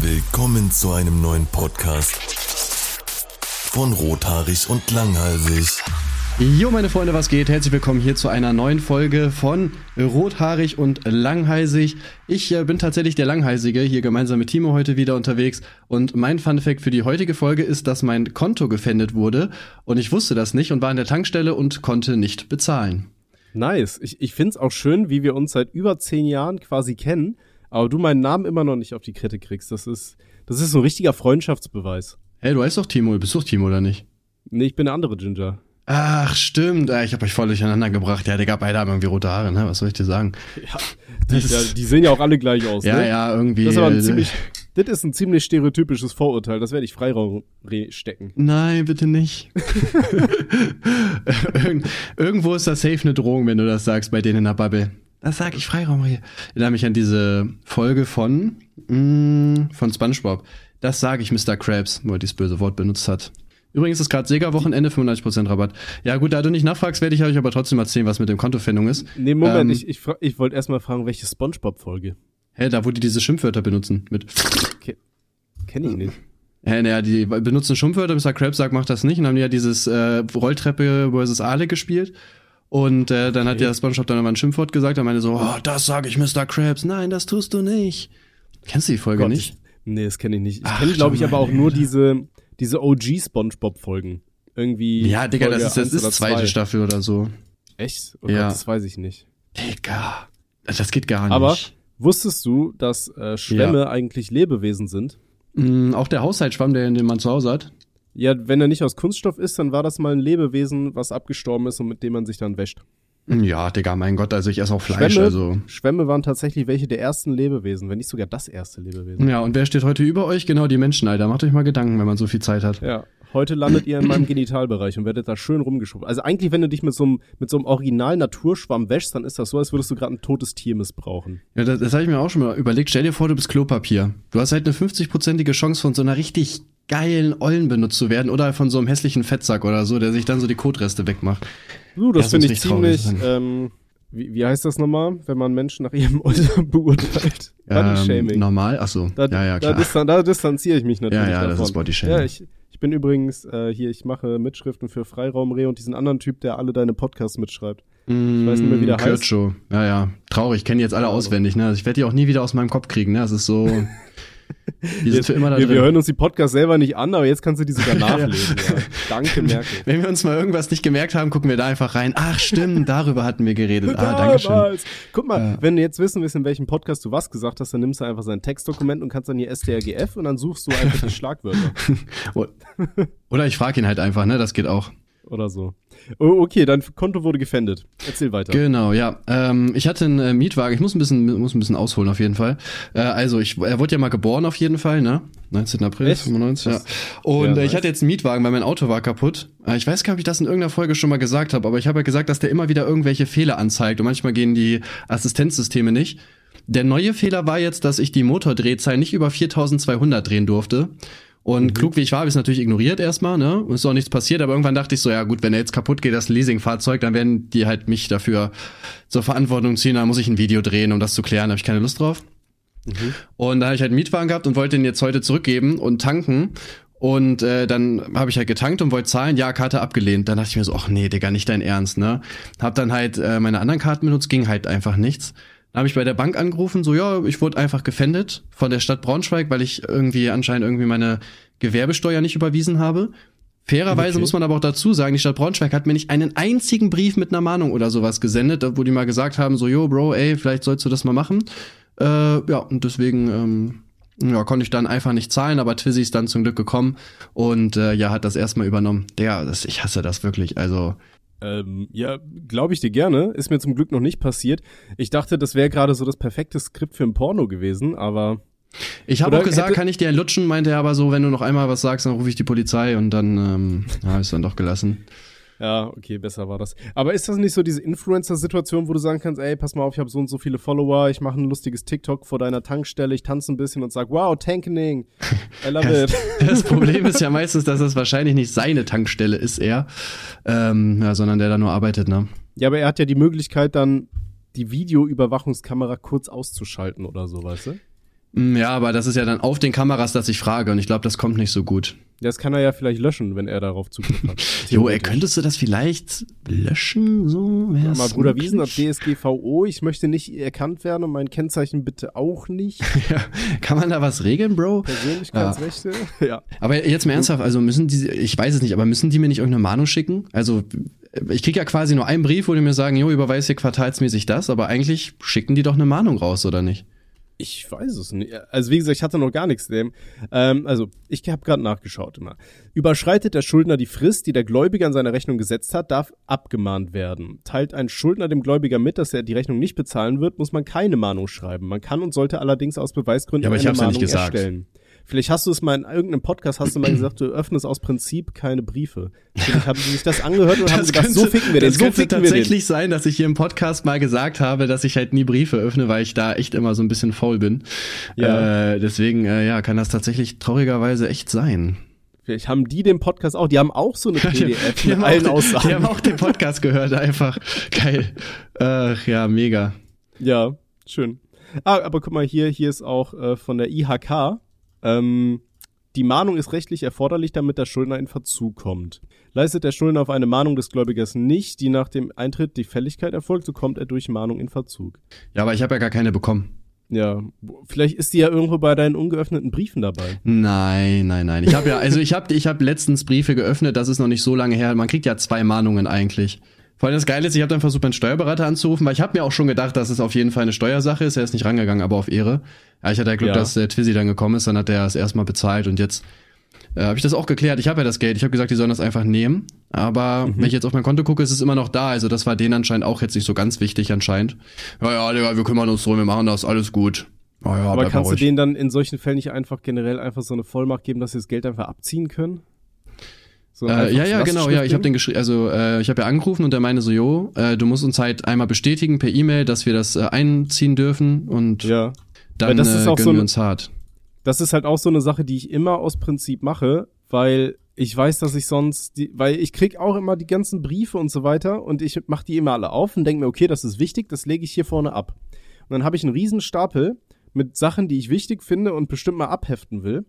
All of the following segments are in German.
Willkommen zu einem neuen Podcast von Rothaarig und Langhalsig. Jo, meine Freunde, was geht? Herzlich willkommen hier zu einer neuen Folge von Rothaarig und Langhalsig. Ich äh, bin tatsächlich der Langhalsige, hier gemeinsam mit Timo heute wieder unterwegs. Und mein Funfact für die heutige Folge ist, dass mein Konto gefändet wurde. Und ich wusste das nicht und war an der Tankstelle und konnte nicht bezahlen. Nice. Ich, ich finde es auch schön, wie wir uns seit über zehn Jahren quasi kennen, aber du meinen Namen immer noch nicht auf die Kette kriegst. Das ist, das ist so ein richtiger Freundschaftsbeweis. Hey, du heißt doch Timo, du bist doch Timo, oder nicht? Nee, ich bin der andere Ginger. Ach, stimmt. Ich habe euch voll durcheinander gebracht. Ja, Digga, beide haben irgendwie rote Haare, ne? Was soll ich dir sagen? Ja, die, ja, die sehen ja auch alle gleich aus, Ja, ne? ja, irgendwie. Das ist aber ein äh, ziemlich, das ist ein ziemlich stereotypisches Vorurteil. Das werde ich Freiraum re- stecken. Nein, bitte nicht. Irgend, irgendwo ist das safe eine Drohung, wenn du das sagst bei denen in der Bubble. Das sag ich Freiraum hier. Erinnere mich an diese Folge von, mh, von Spongebob. Das sage ich Mr. Krabs, wo er dieses böse Wort benutzt hat. Übrigens ist gerade Sega-Wochenende, 95% Rabatt. Ja gut, da du nicht nachfragst, werde ich euch aber trotzdem erzählen, was mit dem Kontofindung ist. Nee, Moment, Ähm, ich, ich, ich wollte erstmal fragen, welche Spongebob-Folge? Hä, da wo die diese Schimpfwörter benutzen. Mit Kenn ich nicht. Ja, naja, die benutzen Schimpfwörter, Mr. Krabs sagt, macht das nicht. Und haben ja dieses äh, Rolltreppe versus Ale gespielt. Und äh, dann hat Okay. ja SpongeBob dann immer ein Schimpfwort gesagt. Er meinte so, oh, das sage ich Mr. Krabs. Nein, das tust du nicht. Kennst du die Folge Gott, nicht? Ich, nee, das kenne ich nicht. Ich kenne, glaube ich, aber auch nur diese, diese OG-Spongebob-Folgen. Irgendwie. Ja, Digga, Folge das ist, das ist zweite zwei. Staffel oder so. Echt? Oh Ja. Gott, das weiß ich nicht. Digga. Das geht gar nicht. Aber wusstest du, dass äh, Schwämme eigentlich Lebewesen sind? Mm, auch der Haushaltsschwamm, der, den man zu Hause hat. Ja, wenn er nicht aus Kunststoff ist, dann war das mal ein Lebewesen, was abgestorben ist und mit dem man sich dann wäscht. Ja, Digga, mein Gott, also ich esse auch Fleisch, Schwämme, also. Schwämme waren tatsächlich welche der ersten Lebewesen, wenn nicht sogar das erste Lebewesen. Ja, und wer steht heute über euch? Genau, die Menschen, Alter. Macht euch mal Gedanken, wenn man so viel Zeit hat. Ja, heute landet ihr in meinem Genitalbereich und werdet da schön rumgeschoben. Also eigentlich, wenn du dich mit so einem mit so einem Original-Naturschwamm wäschst, dann ist das so, als würdest du gerade ein totes Tier missbrauchen. Ja, das, das habe ich mir auch schon mal überlegt. Stell dir vor, du bist Klopapier. Du hast halt eine 50-prozentige Chance von so einer richtig geilen Ollen benutzt zu werden oder von so einem hässlichen Fettsack oder so, der sich dann so die Kotreste wegmacht. Du, das Ja, finde ich ziemlich, ähm, wie, wie heißt das nochmal, wenn man Menschen nach ihrem Äußeren beurteilt? Body-Shaming. Ähm, normal? Ach so. Da, ja, ja, Da, klar. distan da distanziere ich mich natürlich Ja, ja, das davon. ist Bodyshaming. Ja, ich, ich bin übrigens äh, hier, ich mache Mitschriften für Freiraumreh und diesen anderen Typ, der alle deine Podcasts mitschreibt. Ich weiß nicht mehr, wie der heißt. Kircho. Ja, ja. Traurig. Ich kenne die jetzt alle Ahnung. auswendig, ne? Also ich werde die auch nie wieder aus meinem Kopf kriegen, ne? Das ist so. Die sind für immer da wir, drin. wir hören uns die Podcasts selber nicht an, aber jetzt kannst du die sogar Ja, ja. nachlesen. ja. Danke, Merkel. Wenn wir uns mal irgendwas nicht gemerkt haben, gucken wir da einfach rein. Ach, stimmt, darüber hatten wir geredet. Ah, danke schön. Guck mal, Ja. wenn du jetzt wissen willst, in welchem Podcast du was gesagt hast, dann nimmst du einfach sein Textdokument und kannst dann hier STRGF und dann suchst du einfach die Schlagwörter Oder ich frage ihn halt einfach, ne? Das geht auch. Oder so. Oh, okay, dein Konto wurde gefändet. Erzähl weiter. Genau, ja. Ähm, ich hatte einen äh, Mietwagen. Ich muss ein bisschen, muss ein bisschen ausholen auf jeden Fall. Äh, also ich, er wurde ja mal geboren auf jeden Fall, ne? 19. April Echt? 95, ja. Und ja, äh, ich hatte jetzt einen Mietwagen, weil mein Auto war kaputt. Äh, ich weiß gar nicht, ob ich das in irgendeiner Folge schon mal gesagt habe, aber ich habe ja gesagt, dass der immer wieder irgendwelche Fehler anzeigt und manchmal gehen die Assistenzsysteme nicht. Der neue Fehler war jetzt, dass ich die Motordrehzahl nicht über 4200 drehen durfte. Und klug wie ich war, habe ich es natürlich ignoriert erstmal, ne? Und ist auch nichts passiert, aber irgendwann dachte ich so, ja gut, wenn er jetzt kaputt geht, das Leasingfahrzeug, dann werden die halt mich dafür zur Verantwortung ziehen, dann muss ich ein Video drehen, um das zu klären, da habe ich keine Lust drauf. Und da habe ich halt einen Mietwagen gehabt und wollte den jetzt heute zurückgeben und tanken. Und äh, dann habe ich halt getankt und wollte zahlen, ja, Karte abgelehnt. Dann dachte ich mir so, ach nee, Digga, nicht dein Ernst, ne? Hab dann halt äh, meine anderen Karten benutzt, ging halt einfach nichts. Dann habe ich bei der Bank angerufen, so ja, ich wurde einfach gefändet von der Stadt Braunschweig, weil ich irgendwie anscheinend irgendwie meine Gewerbesteuer nicht überwiesen habe. Fairerweise Okay. muss man aber auch dazu sagen, die Stadt Braunschweig hat mir nicht einen einzigen Brief mit einer Mahnung oder sowas gesendet, wo die mal gesagt haben, so, yo, Bro, ey, vielleicht sollst du das mal machen. Äh, ja, und deswegen ähm, ja, konnte ich dann einfach nicht zahlen, aber Twizzy ist dann zum Glück gekommen und äh, ja, hat das erstmal übernommen. Der, das, ich hasse das wirklich. Also, Ähm, ja, glaube ich dir gerne. Ist mir zum Glück noch nicht passiert. Ich dachte, das wäre gerade so das perfekte Skript für ein Porno gewesen, aber ich habe auch gesagt, kann ich dir lutschen, meinte er aber so, wenn du noch einmal was sagst, dann rufe ich die Polizei und dann ähm, ja, ist dann doch gelassen. Ja, okay, besser war das. Aber ist das nicht so diese Influencer-Situation, wo du sagen kannst, ey, pass mal auf, ich habe so und so viele Follower, ich mache ein lustiges TikTok vor deiner Tankstelle, ich tanze ein bisschen und sag, wow, Tankening, I love it. Das Problem ist ja meistens, dass das wahrscheinlich nicht seine Tankstelle ist, er, ähm, ja, sondern der da nur arbeitet, ne? Ja, aber er hat ja die Möglichkeit dann, die Videoüberwachungskamera kurz auszuschalten oder so, weißt du? Mm, Ja, aber das ist ja dann auf den Kameras, dass ich frage und ich glaube, das kommt nicht so gut. Das kann er ja vielleicht löschen, wenn er darauf Zugriff hat. Jo, ey, könntest du das vielleicht löschen? So, Ja, mal Bruder möglich? Wiesen ab DSGVO, ich möchte nicht erkannt werden und mein Kennzeichen bitte auch nicht. Ja, kann man da was regeln, Bro? Persönlichkeitsrechte. Ja. Aber jetzt mal ernsthaft, also müssen die, ich weiß es nicht, aber müssen die mir nicht irgendeine Mahnung schicken? Also ich krieg ja quasi nur einen Brief, wo die mir sagen, jo, überweis hier quartalsmäßig das, aber eigentlich schicken die doch eine Mahnung raus, oder nicht? Ich weiß es nicht. Also wie gesagt, ich hatte noch gar nichts dem. Ähm, also ich habe gerade nachgeschaut immer. Überschreitet der Schuldner die Frist, die der Gläubiger in seiner Rechnung gesetzt hat, darf abgemahnt werden. Teilt ein Schuldner dem Gläubiger mit, dass er die Rechnung nicht bezahlen wird, muss man keine Mahnung schreiben. Man kann und sollte allerdings aus Beweisgründen Ja, aber ich eine hab's ja Mahnung nicht gesagt. erstellen. Vielleicht hast du es mal in irgendeinem Podcast, hast du mal gesagt, du öffnest aus Prinzip keine Briefe. Vielleicht haben sie sich das angehört und haben gedacht, so ficken wir den, das so könnte tatsächlich sein, dass ich hier im Podcast mal gesagt habe, dass ich halt nie Briefe öffne, weil ich da echt immer so ein bisschen faul bin. Ja. Äh, deswegen, äh, ja, kann das tatsächlich traurigerweise echt sein. Vielleicht haben die den Podcast auch, die haben auch so eine PDF Die mit haben, allen auch, Aussagen. die haben auch den Podcast gehört, einfach. Geil. Ach ja, mega. Ja, schön. Ah, aber guck mal, hier, hier ist auch äh, von der IHK. Ähm, die Mahnung ist rechtlich erforderlich, damit der Schuldner in Verzug kommt. Leistet der Schuldner auf eine Mahnung des Gläubigers nicht, die nach dem Eintritt die Fälligkeit erfolgt, so kommt er durch Mahnung in Verzug. Ja, aber ich habe ja gar keine bekommen. Ja, vielleicht ist die ja irgendwo bei deinen ungeöffneten Briefen dabei. Nein, nein, nein. Ich habe ja, also ich habe ich hab letztens Briefe geöffnet, das ist noch nicht so lange her. Man kriegt ja zwei Mahnungen eigentlich. Vor allem das Geile ist, ich habe dann versucht, meinen Steuerberater anzurufen, weil ich habe mir auch schon gedacht, dass es auf jeden Fall eine Steuersache ist. Er ist nicht rangegangen, aber auf Ehre. Ja, ich hatte ja Glück, Ja. dass der Twizzy dann gekommen ist, dann hat er es erstmal bezahlt und jetzt äh, habe ich das auch geklärt. Ich habe ja das Geld. Ich habe gesagt, die sollen das einfach nehmen. Aber wenn ich jetzt auf mein Konto gucke, ist es immer noch da. Also das war denen anscheinend auch jetzt nicht so ganz wichtig anscheinend. Ja, ja, Digga, wir kümmern uns drum, wir machen das, alles gut. Ja, ja, Aber kannst du denen dann in solchen Fällen nicht einfach generell einfach so eine Vollmacht geben, dass sie das Geld einfach abziehen können? So Äh, ja, ja, genau, ja, ich habe den geschrieben, also äh, ich habe ja angerufen und der meinte so, jo, äh, du musst uns halt einmal bestätigen per E-Mail, dass wir das äh, einziehen dürfen und Ja. dann Weil das ist äh, auch gönnen so wir ein- uns hart. das ist halt auch so eine Sache, die ich immer aus Prinzip mache, weil ich weiß, dass ich sonst, die, weil ich krieg auch immer die ganzen Briefe und so weiter und ich mach die immer alle auf und denke mir, okay, das ist wichtig, das lege ich hier vorne ab. Und dann habe ich einen riesen Stapel mit Sachen, die ich wichtig finde und bestimmt mal abheften will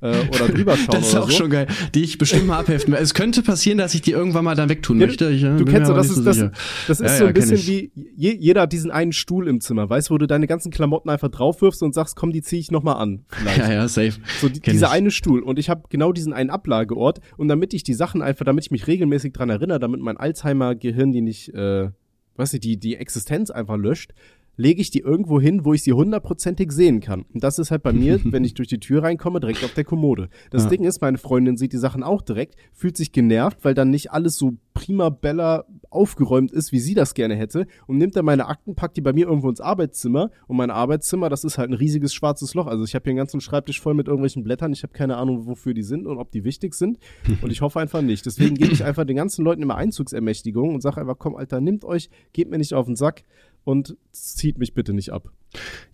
äh, oder drüber schauen Das ist auch so. schon geil, die ich bestimmt mal abheften will. Es könnte passieren, dass ich die irgendwann mal dann wegtun Ja, möchte. Ich, äh, Du kennst ja, aber das nicht ist, so das, das ist Ja, so ja, ein kenn bisschen wie, je, jeder hat diesen einen Stuhl im Zimmer, weißt du, wo du deine ganzen Klamotten einfach draufwirfst und sagst, komm, die zieh ich nochmal an. Vielleicht. Ja, ja, safe. So die, dieser ich. eine Stuhl. Und ich habe genau diesen einen Ablageort. Und damit ich die Sachen einfach, damit ich mich regelmäßig dran erinnere, damit mein Alzheimer-Gehirn die nicht, äh, weiß ich, die, die Existenz einfach löscht, lege ich die irgendwo hin, wo ich sie hundertprozentig sehen kann. Und das ist halt bei mir, wenn ich durch die Tür reinkomme, direkt auf der Kommode. Das Ja. Ding ist, meine Freundin sieht die Sachen auch direkt, fühlt sich genervt, weil dann nicht alles so prima bella aufgeräumt ist, wie sie das gerne hätte und nimmt dann meine Akten, packt die bei mir irgendwo ins Arbeitszimmer und mein Arbeitszimmer, das ist halt ein riesiges schwarzes Loch. Also ich habe hier einen ganzen Schreibtisch voll mit irgendwelchen Blättern. Ich habe keine Ahnung, wofür die sind und ob die wichtig sind und ich hoffe einfach nicht. Deswegen gebe ich einfach den ganzen Leuten immer Einzugsermächtigung und sage einfach, komm Alter, nimmt euch, geht mir nicht auf den Sack und zieht mich bitte nicht ab.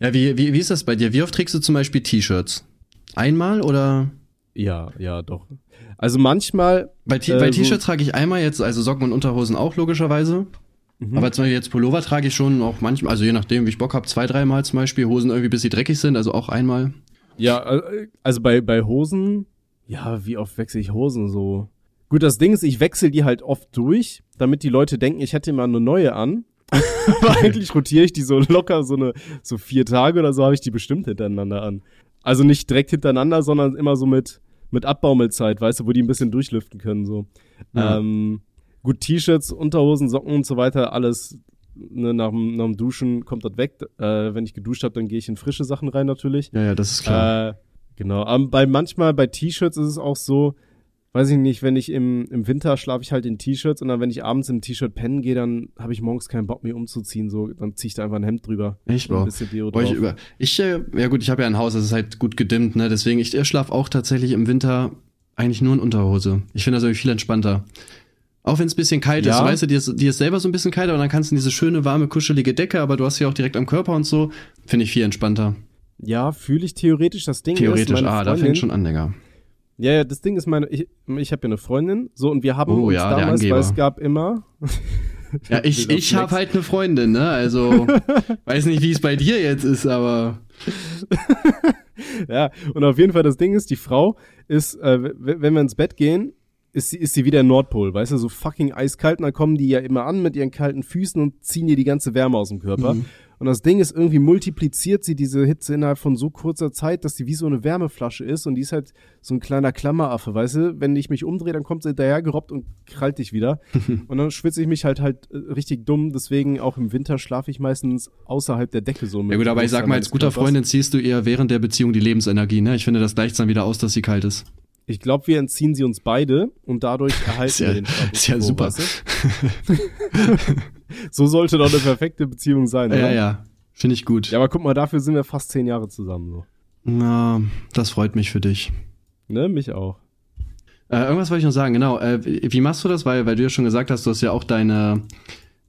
Ja, wie, wie, wie ist das bei dir? Wie oft trägst du zum Beispiel T-Shirts? Einmal oder? Ja, ja, doch. Also manchmal Bei T- Äh, bei so- T-Shirts trage ich einmal jetzt, also Socken und Unterhosen auch logischerweise. Mhm. Aber zum Beispiel jetzt Pullover trage ich schon auch manchmal, also je nachdem, wie ich Bock habe, zwei, dreimal zum Beispiel. Hosen irgendwie, bis sie dreckig sind, also auch einmal. Ja, äh, also bei, bei Hosen, ja, wie oft wechsle ich Hosen so? Gut, das Ding ist, ich wechsle die halt oft durch, damit die Leute denken, ich hätte immer eine neue an. Aber eigentlich rotiere ich die so locker, so eine, so vier Tage oder so habe ich die bestimmt hintereinander an. Also nicht direkt hintereinander, sondern immer so mit, mit Abbaumelzeit, weißt du, wo die ein bisschen durchlüften können, so. Ja. Ähm, gut, T-Shirts, Unterhosen, Socken und so weiter, alles, ne, nach, dem- nach dem Duschen kommt das weg. Äh, wenn ich geduscht habe, dann gehe ich in frische Sachen rein natürlich. Ja, ja, das ist klar. Äh, genau. Aber bei manchmal bei T-Shirts ist es auch so, weiß ich nicht, wenn ich im, im Winter schlafe ich halt in T-Shirts und dann, wenn ich abends im T-Shirt pennen gehe, dann habe ich morgens keinen Bock mehr umzuziehen. So, dann ziehe ich da einfach ein Hemd drüber. Deo Boah, ich, über, ich äh, ja gut, ich habe ja ein Haus, das ist halt gut gedimmt, ne? Deswegen, ich äh, schlaf auch tatsächlich im Winter eigentlich nur in Unterhose. Ich finde das irgendwie viel entspannter. Auch wenn es ein bisschen kalt ist, Ja. weißt du, dir ist, dir ist selber so ein bisschen kalt, aber dann kannst du in diese schöne, warme, kuschelige Decke, aber du hast sie auch direkt am Körper und so. Finde ich viel entspannter. Ja, fühle ich theoretisch. Das Ding Theoretisch, ist, ah, da Freundin, fängt schon an, Digga. Ja, ja, das Ding ist meine, ich, ich habe ja eine Freundin, so und wir haben Oh, uns ja, damals, weil es gab immer. Ja, ich, ich habe halt eine Freundin, ne? Also, weiß nicht, wie es bei dir jetzt ist, aber. ja, und auf jeden Fall das Ding ist, die Frau ist, äh, wenn wir ins Bett gehen, ist sie, ist sie wieder Nordpol, weißt du, so fucking eiskalt und dann kommen die ja immer an mit ihren kalten Füßen und ziehen ihr die ganze Wärme aus dem Körper. Mhm. Und das Ding ist, irgendwie multipliziert sie diese Hitze innerhalb von so kurzer Zeit, dass sie wie so eine Wärmeflasche ist und die ist halt so ein kleiner Klammeraffe, weißt du? Wenn ich mich umdrehe, dann kommt sie daher gerobbt und krallt dich wieder. und dann schwitze ich mich halt halt äh, richtig dumm, deswegen auch im Winter schlafe ich meistens außerhalb der Decke so mit. Ja gut, aber ich sag mal, als guter Freundin ziehst du ihr während der Beziehung die Lebensenergie, ne? Ich finde, das gleicht dann wieder aus, dass sie kalt ist. Ich glaube, wir entziehen sie uns beide und dadurch erhalten ja, wir den Status. Ist ja quo, super. Weißt du? so sollte doch eine perfekte Beziehung sein, oder? Ja, ja. Finde ich gut. Ja, aber guck mal, dafür sind wir fast zehn Jahre zusammen. So. Na, das freut mich für dich. Ne, mich auch. Äh, irgendwas wollte ich noch sagen, genau. Äh, wie machst du das? Weil, weil du ja schon gesagt hast, du hast ja auch deine,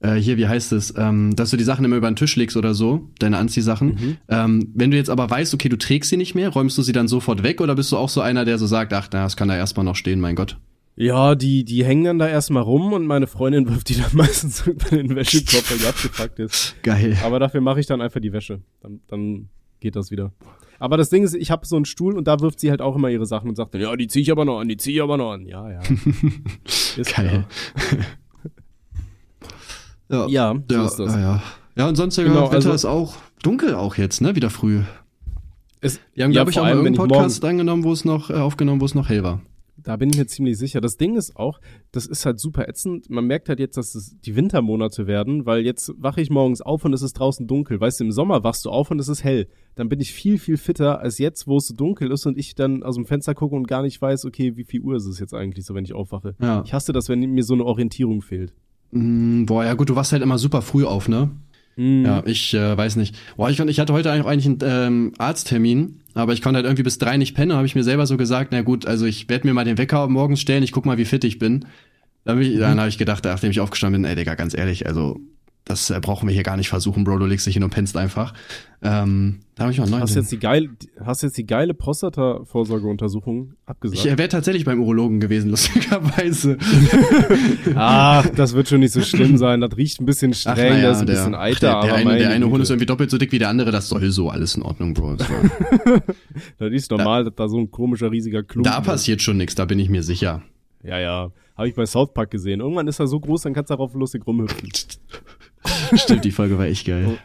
äh, hier, wie heißt es, ähm, dass du die Sachen immer über den Tisch legst oder so, deine Anziehsachen. Mhm. Ähm, wenn du jetzt aber weißt, okay, du trägst sie nicht mehr, räumst du sie dann sofort weg oder bist du auch so einer, der so sagt, ach, na, das kann da erstmal noch stehen, mein Gott? Ja, die, die hängen dann da erstmal rum und meine Freundin wirft die dann meistens in den Wäschekorb, weil die abgepackt ist. Geil. Aber dafür mache ich dann einfach die Wäsche. Dann, dann geht das wieder. Aber das Ding ist, ich habe so einen Stuhl und da wirft sie halt auch immer ihre Sachen und sagt dann, ja, die ziehe ich aber noch an, die ziehe ich aber noch an. Ja, ja. ist Geil. ja, ja, so ja, ist das. Ja, ja. ja und sonst genau, Wetter also, ist auch dunkel auch jetzt, ne? Wieder früh. Es, Wir haben, ja, glaube ich, auch mal irgendeinen Podcast angenommen, wo es noch äh, aufgenommen, wo es noch hell war. Da bin ich mir ziemlich sicher. Das Ding ist auch, das ist halt super ätzend. Man merkt halt jetzt, dass es die Wintermonate werden, weil jetzt wache ich morgens auf und es ist draußen dunkel. Weißt du, im Sommer wachst du auf und es ist hell. Dann bin ich viel, viel fitter als jetzt, wo es so dunkel ist und ich dann aus dem Fenster gucke und gar nicht weiß, okay, wie viel Uhr ist es jetzt eigentlich so, wenn ich aufwache. Ja. Ich hasse das, wenn mir so eine Orientierung fehlt. Mm, boah, ja gut, du wachst halt immer super früh auf, ne? Mm. Ja, ich äh, weiß nicht. Boah, ich, ich hatte heute eigentlich einen ähm, Arzttermin aber ich konnte halt irgendwie bis drei nicht pennen, habe ich mir selber so gesagt, na gut, also ich werde mir mal den Wecker morgens stellen, ich guck mal, wie fit ich bin. Dann, mhm. dann habe ich gedacht, nachdem ich aufgestanden bin, ey Digga, ganz ehrlich, also das äh, brauchen wir hier gar nicht versuchen, Bro, du legst dich hin und pennst einfach. Ähm, da habe ich mal einen neuen. Hast jetzt die geile, hast jetzt die geile Prostata-Vorsorgeuntersuchung abgesagt? Ich äh, wäre tatsächlich beim Urologen gewesen, lustigerweise. Ach, das wird schon nicht so schlimm sein. Das riecht ein bisschen streng, Ach, ja, das ist ein der, bisschen eiter. Der, der, eine, der eine Hund ist irgendwie doppelt so dick wie der andere, das soll so alles in Ordnung, Bro. Das, das ist normal, da, dass da so ein komischer, riesiger Klumpen Da passiert schon nichts, da bin ich mir sicher. Ja, ja. Habe ich bei South Park gesehen. Irgendwann ist er so groß, dann kannst du darauf lustig rumhüpfen. Stimmt, die Folge war echt geil.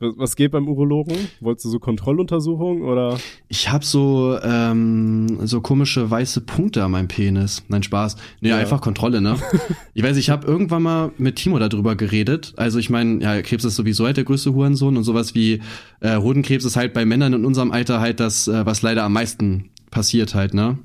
Was geht beim Urologen? Wolltest du so Kontrolluntersuchungen oder? Ich habe so ähm, so komische weiße Punkte an meinem Penis. Nein, Spaß. Nee, ja. einfach Kontrolle, ne? ich weiß, ich habe irgendwann mal mit Timo darüber geredet. Also ich meine, ja, Krebs ist sowieso halt der größte Hurensohn und sowas wie äh, Hodenkrebs ist halt bei Männern in unserem Alter halt das, äh, was leider am meisten passiert halt, ne?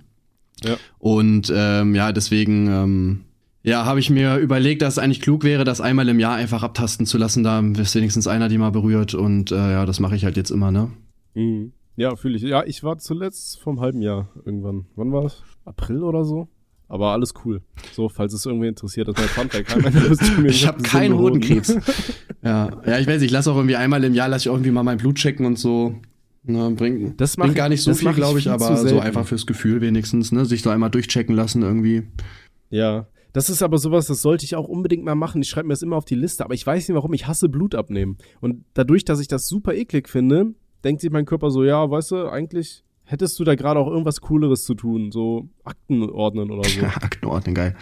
Ja. Und ähm, ja, deswegen ähm, ja, habe ich mir überlegt, dass es eigentlich klug wäre, das einmal im Jahr einfach abtasten zu lassen. Da ist wenigstens einer, die mal berührt. Und äh, ja, das mache ich halt jetzt immer, ne? Mhm. Ja, fühle ich. Ja, ich war zuletzt vom halben Jahr irgendwann. Wann war es? April oder so? Aber alles cool. So, falls es irgendwie interessiert, das ist mein Funfact. ich habe keinen Hodenkrebs. ja. ja, ich weiß, ich lasse auch irgendwie einmal im Jahr, lasse ich irgendwie mal mein Blut checken und so. Ne, bringt, das bringt gar nicht so viel, glaube ich, aber so einfach fürs Gefühl wenigstens, ne? Sich so einmal durchchecken lassen irgendwie. Ja, das ist aber sowas, das sollte ich auch unbedingt mal machen. Ich schreibe mir das immer auf die Liste, aber ich weiß nicht warum. Ich hasse Blut abnehmen. Und dadurch, dass ich das super eklig finde, denkt sich mein Körper so, ja, weißt du, eigentlich hättest du da gerade auch irgendwas Cooleres zu tun, so Akten ordnen oder so. Akten ordnen, geil.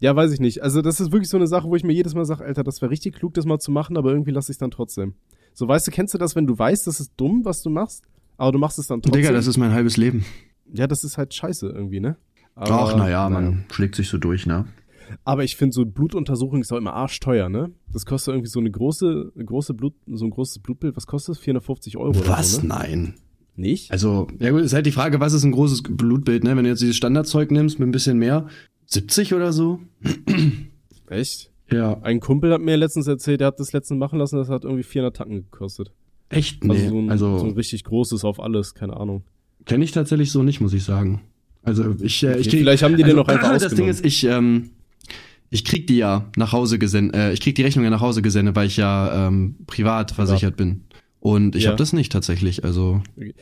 ja, weiß ich nicht. Also das ist wirklich so eine Sache, wo ich mir jedes Mal sage, Alter, das wäre richtig klug, das mal zu machen, aber irgendwie lasse ich es dann trotzdem. So, weißt du, kennst du das, wenn du weißt, das ist dumm, was du machst, aber du machst es dann trotzdem? Digga, das ist mein halbes Leben. Ja, das ist halt scheiße irgendwie, ne? Aber, Ach, naja, man schlägt sich so durch, ne? Aber ich finde, so Blutuntersuchung ist auch immer arschteuer, ne? Das kostet irgendwie so eine große, große Blut, so ein großes Blutbild. Was kostet das? 450 Euro Was? So, ne? Nein. Nicht? Also, ja gut, ist halt die Frage, was ist ein großes Blutbild, ne? Wenn du jetzt dieses Standardzeug nimmst mit ein bisschen mehr, 70 oder so? Echt? Ja. Ein Kumpel hat mir letztens erzählt, der hat das letztens machen lassen, das hat irgendwie 400 Tacken gekostet. Echt? Also nee. Also so ein, also so ein richtig großes auf alles, keine Ahnung. Kenne ich tatsächlich so nicht, muss ich sagen. Also ich, äh, ich okay, vielleicht haben die also, den noch einfach Das Ding ist, ich ähm, ich krieg die ja nach Hause gesendet, äh, ich krieg die Rechnung ja nach Hause gesendet, weil ich ja ähm, privat versichert ja. bin. Und ich ja. habe das nicht tatsächlich, also. Okay.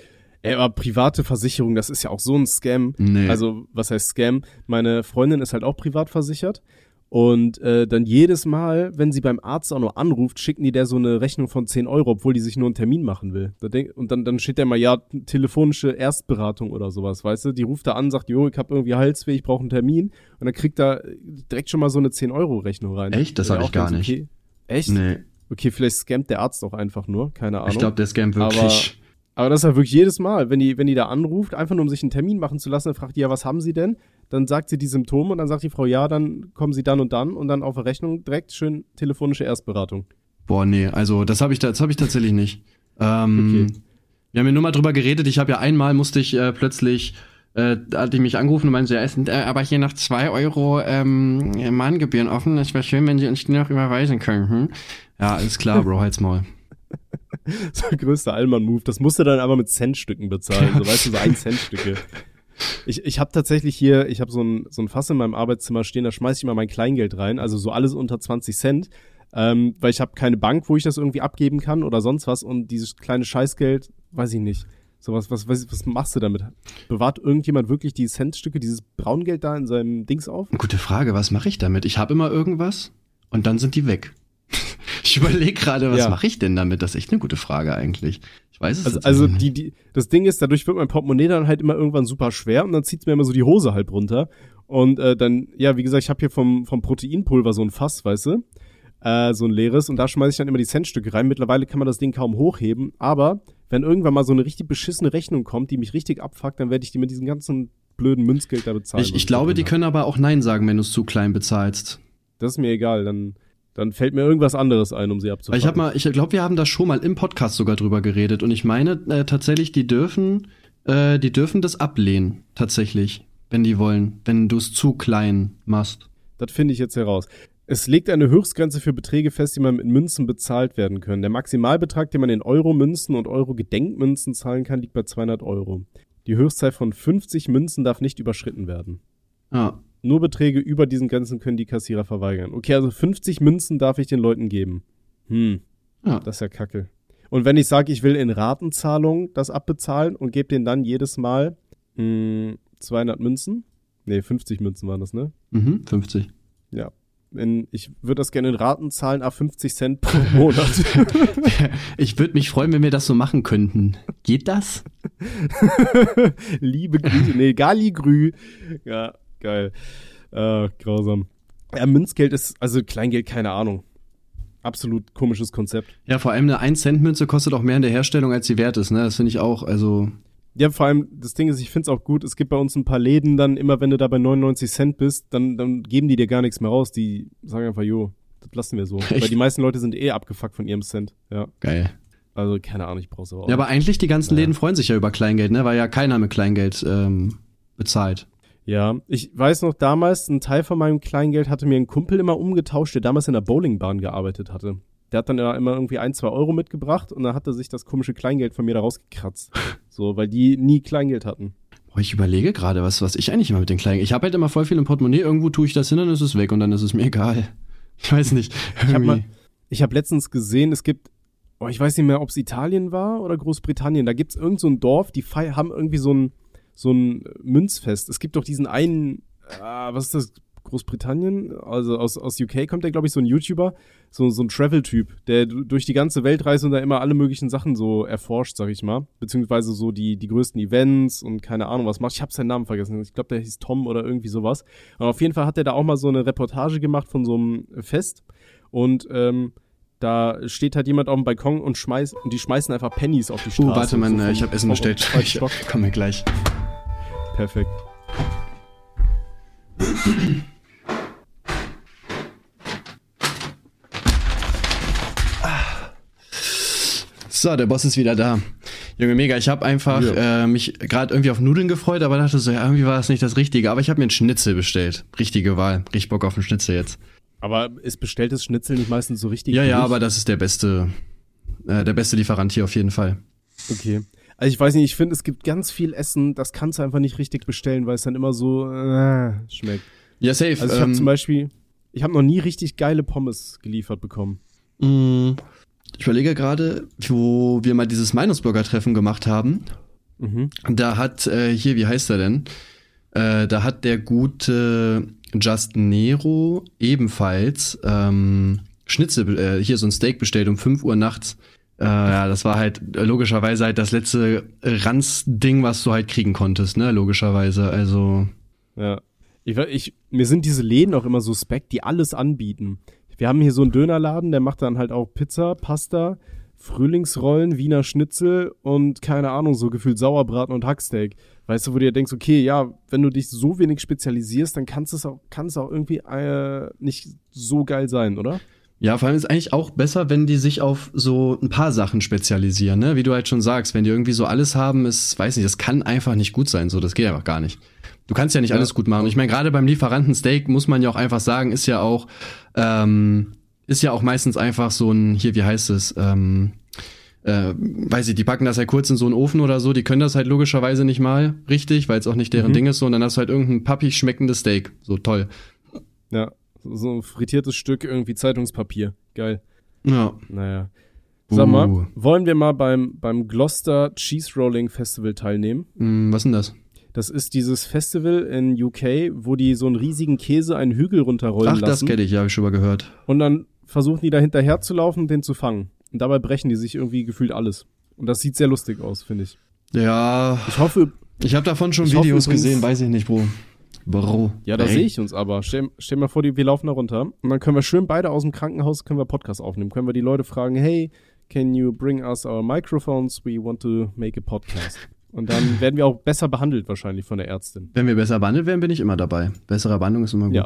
Ey, aber private Versicherung, das ist ja auch so ein Scam. Nee. Also, was heißt Scam? Meine Freundin ist halt auch privat versichert Und äh, dann jedes Mal, wenn sie beim Arzt auch noch anruft, schicken die der so eine Rechnung von 10 Euro, obwohl die sich nur einen Termin machen will. Und dann, dann steht der mal, ja, telefonische Erstberatung oder sowas, weißt du? Die ruft da an, sagt, jo, ich habe irgendwie Halsweh, ich brauche einen Termin. Und dann kriegt da direkt schon mal so eine 10-Euro-Rechnung rein. Echt? Das habe ich gar nicht. Okay. Echt? Nee, Okay, vielleicht scammt der Arzt auch einfach nur, keine Ahnung. ich glaube, der Scam wirklich. Aber das ist ja wirklich jedes Mal, wenn die, wenn die da anruft, einfach nur um sich einen Termin machen zu lassen, dann fragt die ja, was haben sie denn? Dann sagt sie die Symptome und dann sagt die Frau, ja, dann kommen sie dann und dann und dann auf der Rechnung direkt schön telefonische Erstberatung. Boah, nee, also das habe ich, das hab ich tatsächlich nicht. Ähm, Okay. Wir haben ja nur mal drüber geredet. Ich habe ja einmal musste ich äh, plötzlich, äh, da hatte ich mich angerufen und meinte, so, ja, es sind äh, aber hier noch zwei Euro ähm, Mahngebühren offen. Es wäre schön, wenn Sie uns die noch überweisen könnten. Ja, alles klar, Bro, halt's Maul. So der größte Allmann-Move. Das musst du dann aber mit Centstücken bezahlen. So, weißt du, so ein Centstücke. Ich, ich habe tatsächlich hier, ich habe so ein, so ein Fass in meinem Arbeitszimmer stehen, da schmeiß ich immer mein Kleingeld rein, also so alles unter 20 Cent, ähm, weil ich habe keine Bank, wo ich das irgendwie abgeben kann oder sonst was und dieses kleine Scheißgeld, weiß ich nicht. So was, was, was, was machst du damit? Bewahrt irgendjemand wirklich die Centstücke, dieses Braungeld da in seinem Dings auf? Gute Frage, was mache ich damit? Ich habe immer irgendwas und dann sind die weg. Ich überlege gerade, was Ja. mache ich denn damit? Das ist echt eine gute Frage eigentlich. Ich weiß es Also, also nicht. die, die, das Ding ist, dadurch wird mein Portemonnaie dann halt immer irgendwann super schwer und dann zieht's mir immer so die Hose halt runter. Und äh, dann, ja, wie gesagt, ich habe hier vom, vom Proteinpulver so ein Fass, weißt du? Äh, so ein leeres und da schmeiße ich dann immer die Centstücke rein. Mittlerweile kann man das Ding kaum hochheben, aber wenn irgendwann mal so eine richtig beschissene Rechnung kommt, die mich richtig abfuckt, dann werde ich die mit diesem ganzen blöden Münzgeld da bezahlen. Ich, ich glaube, die können aber auch Nein sagen, wenn du es zu klein bezahlst. Das ist mir egal, dann, dann fällt mir irgendwas anderes ein, um sie abzufangen. ich habe mal, ich glaube, wir haben da schon mal im Podcast sogar drüber geredet und ich meine äh, tatsächlich, die dürfen, äh, die dürfen das ablehnen, tatsächlich, wenn die wollen, wenn du es zu klein machst. Das finde ich jetzt heraus. Es legt eine Höchstgrenze für Beträge fest, die man in Münzen bezahlt werden können. Der Maximalbetrag, den man in Euro-Münzen und Euro-Gedenkmünzen zahlen kann, liegt bei 200 Euro. Die Höchstzahl von 50 Münzen darf nicht überschritten werden. Ja, Nur Beträge über diesen Grenzen können die Kassierer verweigern. Okay, also 50 Münzen darf ich den Leuten geben. Hm, ja. das ist ja kacke. Und wenn ich sage, ich will in Ratenzahlung das abbezahlen und gebe denen dann jedes Mal mh, 200 Münzen? Nee, 50 Münzen waren das, ne? Mhm, 50. Ja. Wenn, ich würde das gerne in Raten zahlen, ab 50 Cent pro Monat. Ich würde mich freuen, wenn wir das so machen könnten. Geht das? Liebe Grüße. Nee, Galligrü. Ja, geil. Äh, grausam. Ja, Münzgeld ist, also Kleingeld, keine Ahnung. Absolut komisches Konzept. Ja, vor allem eine 1-Cent-Münze kostet auch mehr in der Herstellung, als sie wert ist, ne? Das finde ich auch, also. Ja, vor allem, das Ding ist, ich find's auch gut, es gibt bei uns ein paar Läden dann, immer wenn du da bei 99 Cent bist, dann, dann geben die dir gar nichts mehr raus. Die sagen einfach, jo, das lassen wir so. Echt? Weil die meisten Leute sind eh abgefuckt von ihrem Cent. Ja. Geil. Also, keine Ahnung, ich brauch's aber auch. Ja, aber eigentlich die ganzen Ja. Läden freuen sich ja über Kleingeld, ne? Weil ja keiner mit Kleingeld ähm, bezahlt. Ja, ich weiß noch damals, ein Teil von meinem Kleingeld hatte mir ein Kumpel immer umgetauscht, der damals in der Bowlingbahn gearbeitet hatte. Der hat dann immer irgendwie ein, zwei Euro mitgebracht und dann hat er sich das komische Kleingeld von mir da rausgekratzt. So, weil die nie Kleingeld hatten. Boah, ich überlege gerade, was, was ich eigentlich immer mit den Kleingeld. Ich habe halt immer voll viel im Portemonnaie, irgendwo tue ich das hin, dann ist es weg und dann ist es mir egal. Ich weiß nicht. Ich habe irgendwie. mal, ich habe letztens gesehen, es gibt, oh, ich weiß nicht mehr, ob es Italien war oder Großbritannien. Da gibt's irgend so ein Dorf, die haben irgendwie so ein so ein Münzfest. Es gibt doch diesen einen, ah, was ist das? Großbritannien, also aus, aus UK kommt der, glaube ich, so ein YouTuber, so, so ein Travel-Typ, der du- durch die ganze Welt reist und da immer alle möglichen Sachen so erforscht, sag ich mal. Beziehungsweise so die, die größten Events und keine Ahnung was macht. Ich habe seinen Namen vergessen. Ich glaube, der hieß Tom oder irgendwie sowas. Und auf jeden Fall hat er da auch mal so eine Reportage gemacht von so einem Fest. Und ähm, da steht halt jemand auf dem Balkon und schmeißt und die schmeißen einfach Pennies auf die Straße. Uh, warte, Mann, So vom- ich habe Essen bestellt. Ich komme gleich. Perfekt. So, der Boss ist wieder da. Junge, mega. Ich habe einfach äh, mich gerade irgendwie auf Nudeln gefreut, aber dachte so, ja, irgendwie war das nicht das Richtige. Aber ich habe mir einen Schnitzel bestellt. Richtige Wahl. Richtig Bock auf einen Schnitzel jetzt. Aber ist bestelltes Schnitzel nicht meistens so richtig? Ja, ja, aber das ist der beste, äh, der beste Lieferant hier auf jeden Fall. Okay. Also ich weiß nicht, ich finde, es gibt ganz viel Essen, das kannst du einfach nicht richtig bestellen, weil es dann immer so äh, schmeckt. Ja, safe. Also ich habe ähm, zum Beispiel, ich habe noch nie richtig geile Pommes geliefert bekommen. mh, ich überlege gerade, wo wir mal dieses Meinungsbürger-Treffen gemacht haben. Mhm. Da hat äh, hier, wie heißt er denn? Äh, da hat der gute Just Nero ebenfalls ähm, Schnitzel, äh, hier so ein Steak bestellt um 5 Uhr nachts. Äh, ja, das war halt äh, logischerweise halt das letzte Ranz-Ding, was du halt kriegen konntest, ne, logischerweise. Also. Ja. Ich, ich, mir sind diese Läden auch immer suspekt, die alles anbieten. Wir haben hier so einen Dönerladen, der macht dann halt auch Pizza, Pasta, Frühlingsrollen, Wiener Schnitzel und keine Ahnung, so gefühlt Sauerbraten und Hacksteak. Weißt du, wo du dir denkst, okay, ja, wenn du dich so wenig spezialisierst, dann kann es auch, kann es auch irgendwie äh, nicht so geil sein, oder? Ja, vor allem ist eigentlich auch besser, wenn die sich auf so ein paar Sachen spezialisieren, ne? Wie du halt schon sagst, wenn die irgendwie so alles haben, ist, weiß nicht, das kann einfach nicht gut sein, so, das geht einfach gar nicht. Du kannst ja nicht ja. alles gut machen. Ich meine, gerade beim Lieferanten Steak muss man ja auch einfach sagen, ist ja auch, ähm, ist ja auch meistens einfach so ein, hier, wie heißt es, ähm, äh, weiß ich, die packen das halt kurz in so einen Ofen oder so, die können das halt logischerweise nicht mal richtig, weil es auch nicht deren mhm. Ding ist, so, und dann hast du halt irgendein pappig schmeckendes Steak. So toll. Ja. So ein frittiertes Stück irgendwie Zeitungspapier. Geil. Ja. Naja. Sag mal, uh. wollen wir mal beim, beim Gloucester Cheese Rolling Festival teilnehmen? Mm, was denn das? Das ist dieses Festival in UK, wo die so einen riesigen Käse einen Hügel runterrollen Ach, lassen. Ach, das kenne ich, ja, habe ich schon mal gehört. Und dann versuchen die da hinterher zu laufen und den zu fangen. Und dabei brechen die sich irgendwie gefühlt alles. Und das sieht sehr lustig aus, finde ich. Ja. Ich hoffe. Ich habe davon schon Videos hoffe, gesehen, weiß ich nicht, Bro. Bro. Ja, da sehe ich uns aber. Stell, stell mal vor, die, wir laufen da runter und dann können wir schön beide aus dem Krankenhaus können wir Podcast aufnehmen. Können wir die Leute fragen, hey, can you bring us our microphones? We want to make a podcast. Und dann werden wir auch besser behandelt wahrscheinlich von der Ärztin. Wenn wir besser behandelt werden, bin ich immer dabei. Bessere Behandlung ist immer gut. Ja,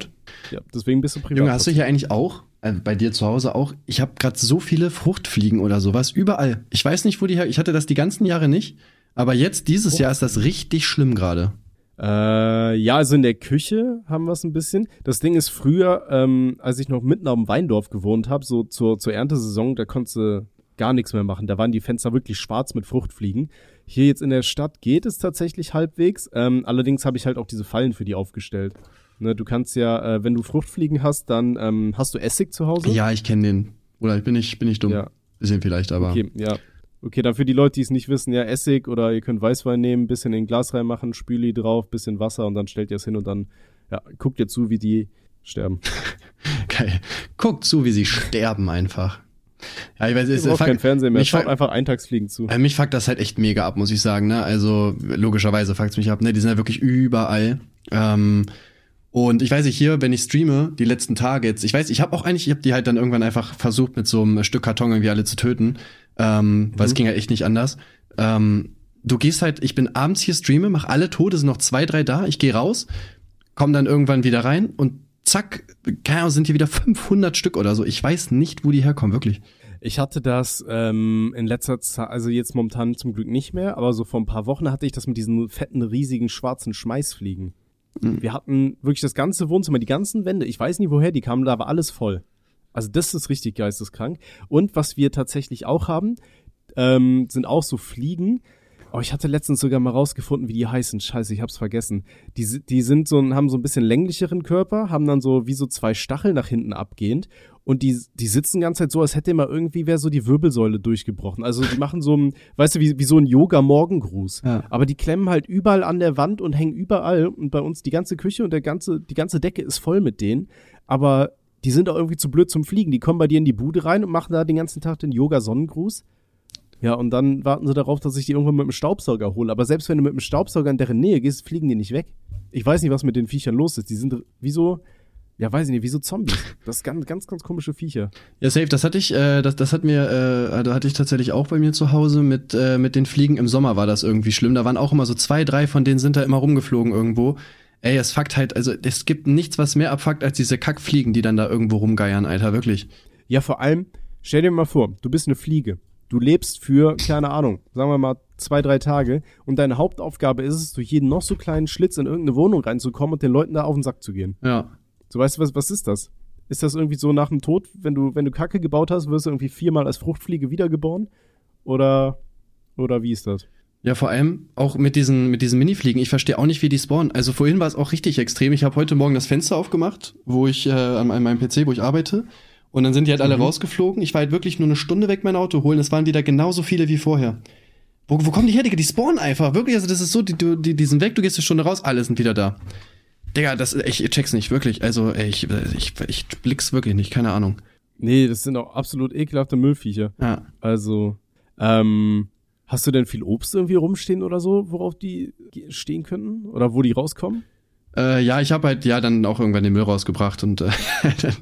ja deswegen bist du privat. Junge, hast du hier eigentlich auch, äh, bei dir zu Hause auch, ich habe gerade so viele Fruchtfliegen oder sowas, überall. Ich weiß nicht, wo die her, ich hatte das die ganzen Jahre nicht, aber jetzt, dieses oh. Jahr ist das richtig schlimm gerade. Äh, ja, also in der Küche haben wir es ein bisschen. Das Ding ist früher, ähm, als ich noch mitten auf dem Weindorf gewohnt habe, so zur, zur Erntesaison, da konntest du gar nichts mehr machen. Da waren die Fenster wirklich schwarz mit Fruchtfliegen. Hier jetzt in der Stadt geht es tatsächlich halbwegs. Ähm, allerdings habe ich halt auch diese Fallen für die aufgestellt. Ne, du kannst ja, äh, wenn du Fruchtfliegen hast, dann ähm, hast du Essig zu Hause. Ja, ich kenne den. Oder ich bin nicht, bin nicht dumm. Ja. Bisschen vielleicht, aber. Okay, ja. Okay, dann für die Leute, die es nicht wissen, ja, Essig oder ihr könnt Weißwein nehmen, bisschen in ein Glas reinmachen, Spüli drauf, bisschen Wasser und dann stellt ihr es hin und dann, ja, guckt ihr zu, wie die sterben. Geil. Guckt zu, wie sie sterben einfach. Ja, ich weiß, es ist kein Fernsehen mehr. Schaut einfach Eintagsfliegen zu. Äh, mich fuckt das halt echt mega ab, muss ich sagen. Ne? Also logischerweise fuckt's mich ab. Ne? Die sind ja wirklich überall. Ähm, und ich weiß nicht, hier, wenn ich streame, die letzten Tage jetzt, ich weiß, ich habe auch eigentlich, ich habe die halt dann irgendwann einfach versucht, mit so einem Stück Karton irgendwie alle zu töten, ähm, weil mhm. es ging ja echt nicht anders. Ähm, du gehst halt, ich bin abends hier streame, mach alle Tode, sind noch zwei, drei da, ich gehe raus, komm dann irgendwann wieder rein und zack, keine Ahnung, sind hier wieder 500 Stück oder so. Ich weiß nicht, wo die herkommen, wirklich. Ich hatte das ähm, in letzter Zeit, also jetzt momentan zum Glück nicht mehr, aber so vor ein paar Wochen hatte ich das mit diesen fetten, riesigen, schwarzen Schmeißfliegen. Mhm. Wir hatten wirklich das ganze Wohnzimmer, die ganzen Wände, ich weiß nie woher die kamen, da war alles voll. Also das ist richtig geisteskrank. Und was wir tatsächlich auch haben, ähm, sind auch so Fliegen. Oh, ich hatte letztens sogar mal rausgefunden, wie die heißen. Scheiße, ich hab's vergessen. Die, die sind so, haben so ein bisschen länglicheren Körper, haben dann so wie so zwei Stacheln nach hinten abgehend und die, die sitzen die ganze Zeit so, als hätte mal irgendwie wer so die Wirbelsäule durchgebrochen. Also die machen so ein, weißt du, wie, wie so ein Yoga-Morgengruß. Ja. Aber die klemmen halt überall an der Wand und hängen überall. Und bei uns die ganze Küche und der ganze, die ganze Decke ist voll mit denen. Aber die sind auch irgendwie zu blöd zum Fliegen. Die kommen bei dir in die Bude rein und machen da den ganzen Tag den Yoga-Sonnengruß. Ja, und dann warten sie darauf, dass ich die irgendwann mit dem Staubsauger hole. Aber selbst wenn du mit dem Staubsauger in deren Nähe gehst, fliegen die nicht weg. Ich weiß nicht, was mit den Viechern los ist. Die sind wie so, ja, weiß ich nicht, wie so Zombies. Das ist ganz, ganz, ganz komische Viecher. Ja, safe, das hatte ich, äh, das, das hat mir, äh, da hatte ich tatsächlich auch bei mir zu Hause mit, äh, mit den Fliegen. Im Sommer war das irgendwie schlimm. Da waren auch immer so zwei, drei von denen sind da immer rumgeflogen irgendwo. Ey, es fuckt halt, also es gibt nichts, was mehr abfuckt als diese Kackfliegen, die dann da irgendwo rumgeiern, Alter, wirklich. Ja, vor allem, stell dir mal vor, du bist eine Fliege. Du lebst für, keine Ahnung, sagen wir mal zwei, drei Tage und deine Hauptaufgabe ist es, durch jeden noch so kleinen Schlitz in irgendeine Wohnung reinzukommen und den Leuten da auf den Sack zu gehen. Ja. So, weißt du, was, was ist das? Ist das irgendwie so nach dem Tod, wenn du, wenn du Kacke gebaut hast, wirst du irgendwie viermal als Fruchtfliege wiedergeboren? Oder, oder wie ist das? Ja, vor allem auch mit diesen, mit diesen Minifliegen. Ich verstehe auch nicht, wie die spawnen. Also vorhin war es auch richtig extrem. Ich habe heute Morgen das Fenster aufgemacht, wo ich, äh, an, an meinem PC, wo ich arbeite. Und dann sind die halt alle mhm. rausgeflogen. Ich war halt wirklich nur eine Stunde weg, mein Auto holen. Es waren wieder genauso viele wie vorher. Wo, wo kommen die her, Digga? Die spawnen einfach. Wirklich, also das ist so, die, die, die sind weg, du gehst eine Stunde raus, alle sind wieder da. Digga, das, ich check's nicht, wirklich. Also, ey, ich, ich, ich blick's wirklich nicht, keine Ahnung. Nee, das sind auch absolut ekelhafte Müllviecher. Ja. Also, ähm, hast du denn viel Obst irgendwie rumstehen oder so, worauf die stehen könnten? Oder wo die rauskommen? Äh, ja, ich habe halt ja dann auch irgendwann den Müll rausgebracht und äh, dann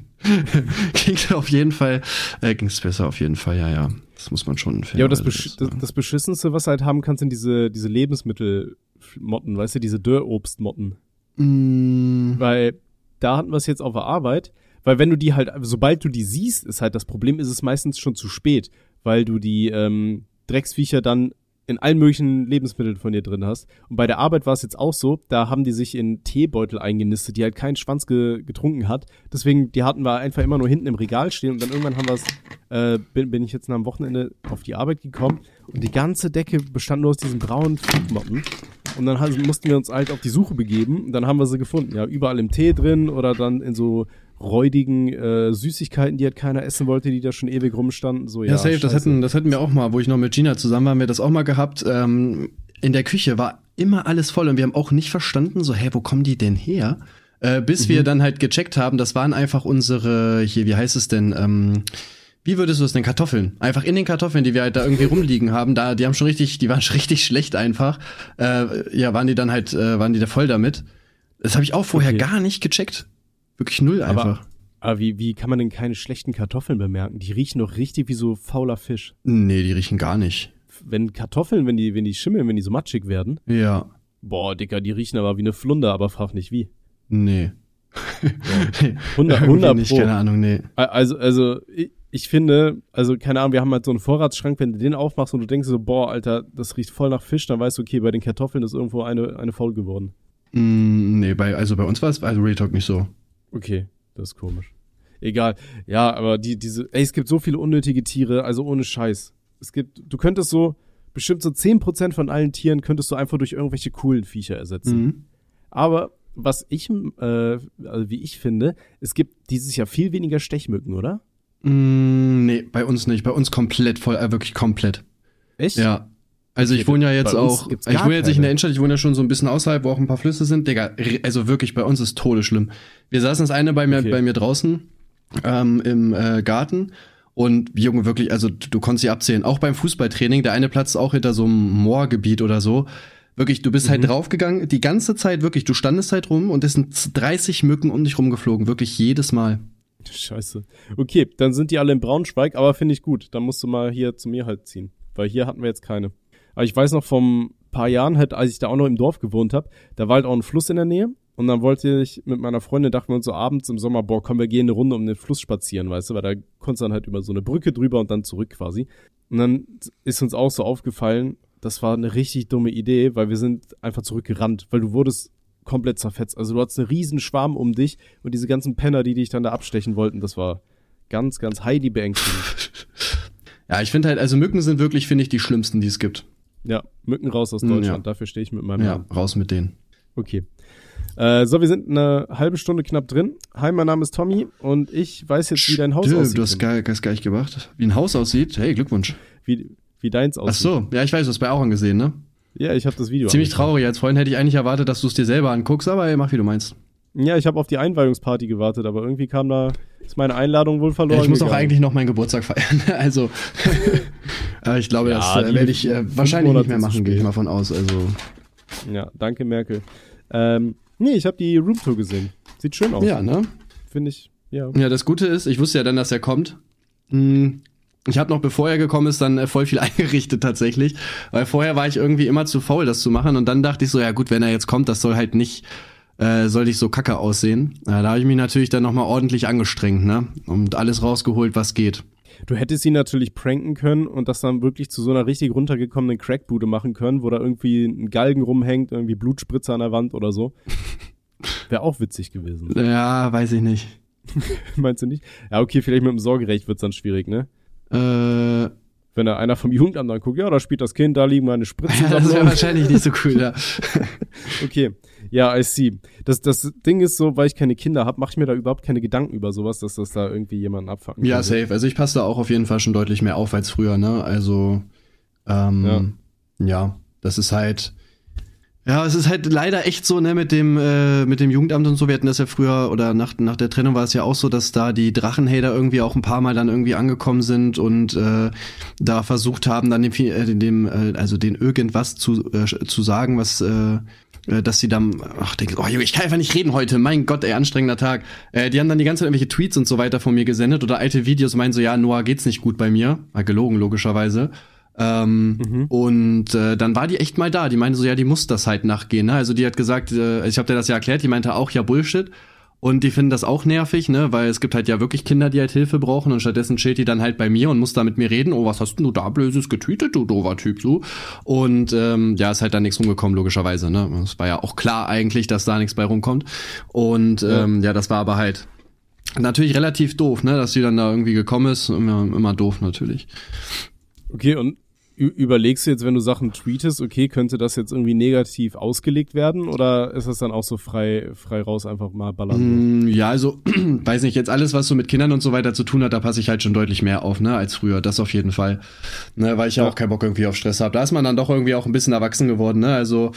ging's auf jeden Fall, äh, ging's besser auf jeden Fall, ja, ja. Das muss man schon Ja, aber das, Besch das, das Beschissenste, was du halt haben kannst, sind diese, diese Lebensmittelmotten, weißt du, diese Dörrobstmotten. Mm, Weil da hatten wir es jetzt auf der Arbeit, weil wenn du die halt, sobald du die siehst, ist halt das Problem, ist es meistens schon zu spät, weil du die ähm, Drecksviecher dann in allen möglichen Lebensmitteln von dir drin hast. Und bei der Arbeit war es jetzt auch so, da haben die sich in Teebeutel eingenistet, die halt keinen Schwanz ge getrunken hat. Deswegen, die hatten wir einfach immer nur hinten im Regal stehen und dann irgendwann haben wir es, äh, bin, bin ich jetzt nach dem Wochenende auf die Arbeit gekommen und die ganze Decke bestand nur aus diesen braunen Flugmotten. Und dann mussten wir uns halt auf die Suche begeben und dann haben wir sie gefunden. Ja, überall im Tee drin oder dann in so räudigen äh, Süßigkeiten, die halt keiner essen wollte, die da schon ewig rumstanden. So, ja, ja, safe, das scheiße. hätten, das hätten wir auch mal, wo ich noch mit Gina zusammen war, haben wir das auch mal gehabt. Ähm, in der Küche war immer alles voll und wir haben auch nicht verstanden, so, hä, wo kommen die denn her? Äh, bis wir dann halt gecheckt haben, das waren einfach unsere, hier, wie heißt es denn, ähm, wie würdest du es denn, Kartoffeln? Einfach in den Kartoffeln, die wir halt da irgendwie rumliegen haben, da, die haben schon richtig, die waren schon richtig schlecht einfach. Äh, ja, waren die dann halt, äh, waren die da voll damit. Das habe ich auch vorher Okay. gar nicht gecheckt. Wirklich null einfach. Aber, aber wie, wie kann man denn keine schlechten Kartoffeln bemerken? Die riechen doch richtig wie so fauler Fisch. nee, die riechen gar nicht. Wenn Kartoffeln, wenn die, wenn die schimmeln, wenn die so matschig werden, Ja. boah, Dicker, die riechen aber wie eine Flunder, aber frag nicht wie. Nee. 100, Irgendwie 100 nicht, Pro. keine Ahnung, nee. Also, also, ich, ich finde, also, keine Ahnung, wir haben halt so einen Vorratsschrank, wenn du den aufmachst und du denkst so, boah, Alter, das riecht voll nach Fisch, dann weißt du, okay, bei den Kartoffeln ist irgendwo eine, eine faul geworden. Mm, nee, bei, also bei uns war es also Real Talk nicht so. Okay, das ist komisch. Egal. Ja, aber die, diese, ey, es gibt so viele unnötige Tiere, also ohne Scheiß. Es gibt, du könntest so, bestimmt so 10% von allen Tieren könntest du einfach durch irgendwelche coolen Viecher ersetzen. Mhm. Aber was ich, äh, also wie ich finde, es gibt dieses Jahr viel weniger Stechmücken, oder? Mm, nee, bei uns nicht. Bei uns komplett voll, äh, wirklich komplett. Echt? Ja. Also ich wohne ja jetzt auch, ich wohne jetzt nicht in der Innenstadt, ich wohne ja schon so ein bisschen außerhalb, wo auch ein paar Flüsse sind. Digga, also wirklich, bei uns ist todesschlimm. Wir saßen das eine bei mir, Okay. bei mir draußen ähm, im äh, Garten und Junge, wirklich, also du, du konntest sie abzählen. Auch beim Fußballtraining, der eine Platz ist auch hinter so einem Moorgebiet oder so. Wirklich, du bist Mhm. halt draufgegangen, die ganze Zeit wirklich, du standest halt rum und es sind 30 Mücken um dich rumgeflogen, wirklich jedes Mal. Scheiße. Okay, dann sind die alle in Braunschweig, aber finde ich gut. Dann musst du mal hier zu mir halt ziehen. Weil hier hatten wir jetzt keine. Aber ich weiß noch vom paar Jahren halt, als ich da auch noch im Dorf gewohnt habe, da war halt auch ein Fluss in der Nähe. Und dann wollte ich mit meiner Freundin, dachten wir uns so abends im Sommer, boah, komm, wir gehen eine Runde um den Fluss spazieren, weißt du, weil da konntest du dann halt über so eine Brücke drüber und dann zurück quasi. Und dann ist uns auch so aufgefallen, das war eine richtig dumme Idee, weil wir sind einfach zurückgerannt, weil du wurdest komplett zerfetzt. Also du hattest einen riesen Schwarm um dich und diese ganzen Penner, die dich dann da abstechen wollten, das war ganz, ganz heidi beängstigend. Ja, ich finde halt, also Mücken sind wirklich, finde ich, die schlimmsten, die es gibt. ja, Mücken raus aus Mm, Deutschland, ja. dafür stehe ich mit meinem Ja, Namen. raus mit denen. Okay. Äh, so, wir sind eine halbe Stunde knapp drin. Hi, mein Name ist Tommy und ich weiß jetzt, wie dein Haus Stimmt, aussieht. Du hast gar, hast gar nicht gemacht. Wie ein Haus aussieht? Hey, Glückwunsch. wie, wie deins Ach aussieht. so, ja, ich weiß, du hast bei Auren gesehen, ne? Ja, ich habe das Video. Ziemlich angeschaut. traurig. Als Freund hätte ich eigentlich erwartet, dass du es dir selber anguckst, aber ey, mach wie du meinst. Ja, ich habe auf die Einweihungsparty gewartet, aber irgendwie kam da, ist meine Einladung wohl verloren. Ja, ich muss auch gegangen. eigentlich noch meinen Geburtstag feiern. also, äh, ich glaube, Ja, das äh, werde ich äh, wahrscheinlich nicht mehr machen, gehe ich mal von aus. Also, Ja, danke Merkel. Ähm, nee, ich habe die Roomtour gesehen. Sieht schön aus. ja, ne? Finde ich, ja. Ja, das Gute ist, ich wusste ja dann, dass er kommt. Hm, Ich habe noch, bevor er gekommen ist, dann äh, voll viel eingerichtet tatsächlich. Weil vorher war ich irgendwie immer zu faul, das zu machen. Und dann dachte ich so, ja gut, wenn er jetzt kommt, das soll halt nicht, äh, soll nicht so kacke aussehen. Äh, da habe ich mich natürlich dann nochmal ordentlich angestrengt, ne? Und alles rausgeholt, was geht. Du hättest ihn natürlich pranken können und das dann wirklich zu so einer richtig runtergekommenen Crackbude machen können, wo da irgendwie ein Galgen rumhängt, irgendwie Blutspritzer an der Wand oder so. Wäre auch witzig gewesen. Ja, weiß ich nicht. Meinst du nicht? Ja, okay, vielleicht mit dem Sorgerecht wird's dann schwierig, ne? Äh, Wenn da einer vom Jugendamt dann guckt, ja, da spielt das Kind, da liegen meine Spritzen. das wäre wahrscheinlich nicht so cool, ja. Okay, ja, I see. Das, das Ding ist so, weil ich keine Kinder habe, mache ich mir da überhaupt keine Gedanken über sowas, dass das da irgendwie jemanden abfacken Ja, safe. Also ich passe da auch auf jeden Fall schon deutlich mehr auf als früher, ne? Also, ähm, ja. das ist halt, Ja, es ist halt leider echt so, ne, mit dem, äh, mit dem Jugendamt und so. Wir hatten das ja früher, oder nach, nach der Trennung war es ja auch so, dass da die Drachenhater irgendwie auch ein paar Mal dann irgendwie angekommen sind und äh, da versucht haben, dann dem, äh, dem äh, also den irgendwas zu, äh, zu sagen, was äh, äh, dass sie dann, ach, denke, oh ich kann einfach nicht reden heute, mein Gott, ey, anstrengender Tag. Äh, die haben dann die ganze Zeit irgendwelche Tweets und so weiter von mir gesendet oder alte Videos meinen so, ja, Noah geht's nicht gut bei mir. War gelogen, logischerweise. Ähm, mhm. Und äh, dann war die echt mal da. Die meinte so, ja, die muss das halt nachgehen. Ne? Also die hat gesagt, äh, ich habe dir das ja erklärt, die meinte auch, ja, Bullshit. Und die finden das auch nervig, ne, weil es gibt halt ja wirklich Kinder, die halt Hilfe brauchen und stattdessen chillt die dann halt bei mir und muss da mit mir reden. Oh, was hast denn du da Blödes getweetet, du dover Typ, so. Und ähm, ja, ist halt da nichts rumgekommen, logischerweise, ne. Es war ja auch klar eigentlich, dass da nichts bei rumkommt. Und ähm, ja, das war aber halt natürlich relativ doof, ne, dass sie dann da irgendwie gekommen ist. Immer, immer doof natürlich. Okay, und überlegst du jetzt, wenn du Sachen tweetest, okay, könnte das jetzt irgendwie negativ ausgelegt werden oder ist das dann auch so frei, frei raus einfach mal ballern? Mm, ja, also, weiß nicht, jetzt alles, was so mit Kindern und so weiter zu tun hat, da passe ich halt schon deutlich mehr auf, ne, als früher. Das auf jeden Fall. Ne, weil ich ja, auch keinen Bock irgendwie auf Stress habe. Da ist man dann doch irgendwie auch ein bisschen erwachsen geworden, ne? Also,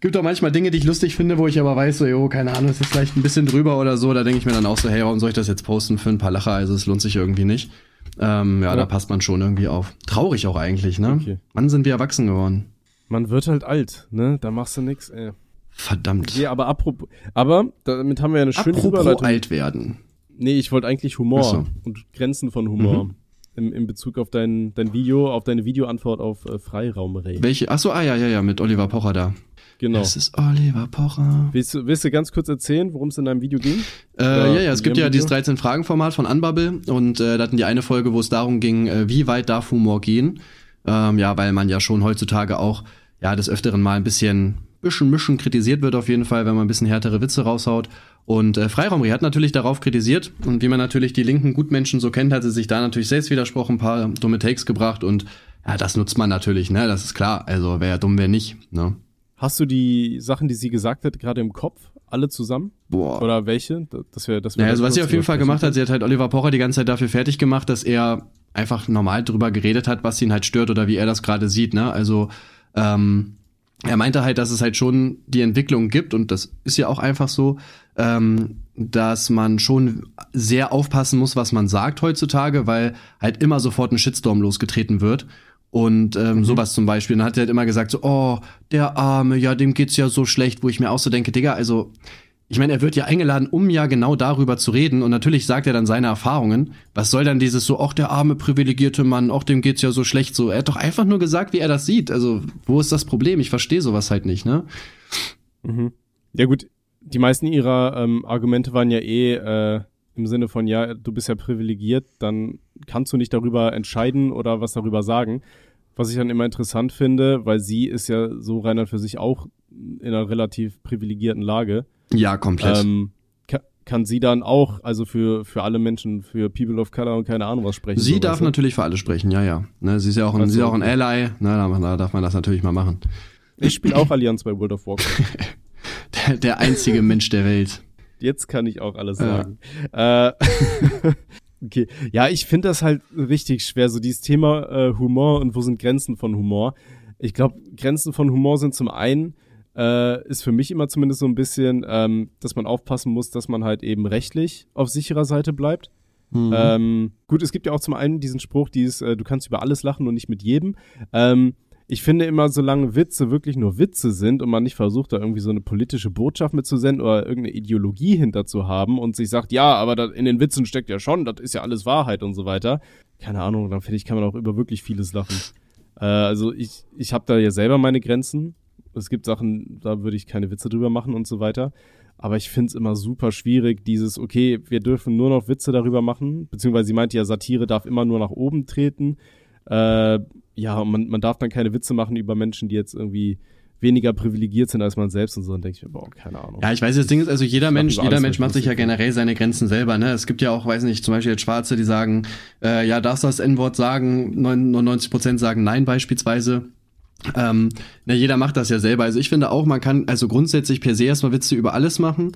gibt auch manchmal Dinge, die ich lustig finde, wo ich aber weiß, so, jo, keine Ahnung, es ist vielleicht ein bisschen drüber oder so. Da denke ich mir dann auch so, hey, warum soll ich das jetzt posten für ein paar Lacher? Also, es lohnt sich irgendwie nicht. Ähm, ja, ja, da passt man schon irgendwie auf. Traurig auch eigentlich, ne? Okay. Wann sind wir erwachsen geworden? Man wird halt alt, ne? Da machst du nix, ey. Verdammt. Nee, aber apropos, aber damit haben wir ja eine schöne apropos Überleitung. alt werden. Nee, ich wollte eigentlich Humor so. und Grenzen von Humor. Mhm. Im, in Bezug auf dein, dein Video, auf deine Videoantwort auf äh, Freiraumrede. Welche? Achso, ah ja, ja, ja, mit Oliver Pocher da. Genau. Es ist Oliver Pocher. Willst du, willst du ganz kurz erzählen, worum es in deinem Video ging? Äh, ja, ja, es gibt ja Video? dieses 13-Fragen-Format von Unbubble und äh, da hatten die eine Folge, wo es darum ging, äh, wie weit darf Humor gehen? Ähm, ja, weil man ja schon heutzutage auch ja des Öfteren mal ein bisschen bisschen mischen kritisiert wird auf jeden Fall, wenn man ein bisschen härtere Witze raushaut. Und äh, Freiraumri hat natürlich darauf kritisiert und wie man natürlich die linken Gutmenschen so kennt, hat sie sich da natürlich selbst widersprochen, ein paar dumme Takes gebracht und ja, das nutzt man natürlich, ne? Das ist klar. Also wäre ja dumm, wer nicht, ne? Hast du die Sachen, die sie gesagt hat, gerade im Kopf? Alle zusammen? Boah. Oder welche? Das wäre, das wäre. Naja, also was sie auf jeden Fall gemacht hat, sie hat halt Oliver Pocher die ganze Zeit dafür fertig gemacht, dass er einfach normal drüber geredet hat, was ihn halt stört oder wie er das gerade sieht, ne? Also, ähm, er meinte halt, dass es halt schon die Entwicklung gibt und das ist ja auch einfach so, ähm, dass man schon sehr aufpassen muss, was man sagt heutzutage, weil halt immer sofort ein Shitstorm losgetreten wird und ähm, mhm. sowas zum Beispiel. dann hat er halt immer gesagt so, oh, der Arme, ja, dem geht's ja so schlecht, wo ich mir auch so denke, Digga, also ich meine, er wird ja eingeladen, um ja genau darüber zu reden und natürlich sagt er dann seine Erfahrungen. Was soll dann dieses so, ach, der arme privilegierte Mann, ach, dem geht's ja so schlecht so. Er hat doch einfach nur gesagt, wie er das sieht. Also, wo ist das Problem? Ich verstehe sowas halt nicht, ne? Mhm. Ja gut, die meisten ihrer ähm, Argumente waren ja eh äh, im Sinne von, ja, du bist ja privilegiert, dann kannst du nicht darüber entscheiden oder was darüber sagen. Was ich dann immer interessant finde, weil sie ist ja so reiner für sich auch in einer relativ privilegierten Lage. Ja, komplett. Ähm, kann sie dann auch, also für, für alle Menschen, für People of Color und keine Ahnung was sprechen. Sie so darf natürlich für alle sprechen, ja, ja. Ne, sie ist ja auch ein, also, sie ist auch ein Ally, ne, da darf man das natürlich mal machen. Ich spiele auch Allianz bei World of Warcraft. der, der einzige Mensch der Welt. Jetzt kann ich auch alles sagen. Ja. Äh, okay. Ja, ich finde das halt richtig schwer, so dieses Thema äh, Humor und wo sind Grenzen von Humor. Ich glaube, Grenzen von Humor sind zum einen, äh, ist für mich immer zumindest so ein bisschen, ähm, dass man aufpassen muss, dass man halt eben rechtlich auf sicherer Seite bleibt. Mhm. Ähm, gut, es gibt ja auch zum einen diesen Spruch, dieses, äh, du kannst über alles lachen und nicht mit jedem. Ähm, ich finde immer, solange Witze wirklich nur Witze sind und man nicht versucht, da irgendwie so eine politische Botschaft mitzusenden oder irgendeine Ideologie hinter zu haben und sich sagt, ja, aber in den Witzen steckt ja schon, das ist ja alles Wahrheit und so weiter. Keine Ahnung, dann finde ich, kann man auch über wirklich vieles lachen. Äh, also ich, ich habe da ja selber meine Grenzen. Es gibt Sachen, da würde ich keine Witze drüber machen und so weiter. Aber ich finde es immer super schwierig, dieses, okay, wir dürfen nur noch Witze darüber machen, beziehungsweise sie meinte ja, Satire darf immer nur nach oben treten. Äh, ja, man, man darf dann keine Witze machen über Menschen, die jetzt irgendwie weniger privilegiert sind als man selbst und so, dann denke ich mir, boah, keine Ahnung. Ja, ich weiß, das Ding ist, also jeder Mensch, jeder Mensch macht sich ja generell seine Grenzen selber, ne? Es gibt ja auch, weiß nicht, zum Beispiel jetzt Schwarze, die sagen, äh, ja, darfst du das N-Wort sagen, 99 Prozent sagen nein beispielsweise. Ähm, na, jeder macht das ja selber. Also ich finde auch, man kann also grundsätzlich per se erstmal Witze über alles machen.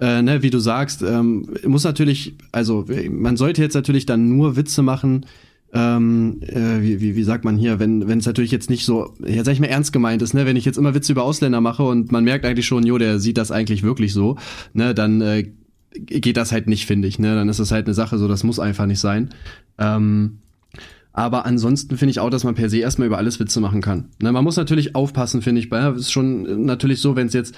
Äh, ne, wie du sagst, ähm, muss natürlich, also man sollte jetzt natürlich dann nur Witze machen, ähm, äh, wie, wie, wie sagt man hier, wenn wenn es natürlich jetzt nicht so, ja, sag ich mal, ernst gemeint ist, ne, wenn ich jetzt immer Witze über Ausländer mache und man merkt eigentlich schon, jo, der sieht das eigentlich wirklich so, ne, dann äh, geht das halt nicht, finde ich, ne, dann ist das halt eine Sache so, das muss einfach nicht sein. Ähm, aber ansonsten finde ich auch, dass man per se erstmal über alles Witze machen kann. Ne, man muss natürlich aufpassen, finde ich. Bei ist schon natürlich so, wenn es jetzt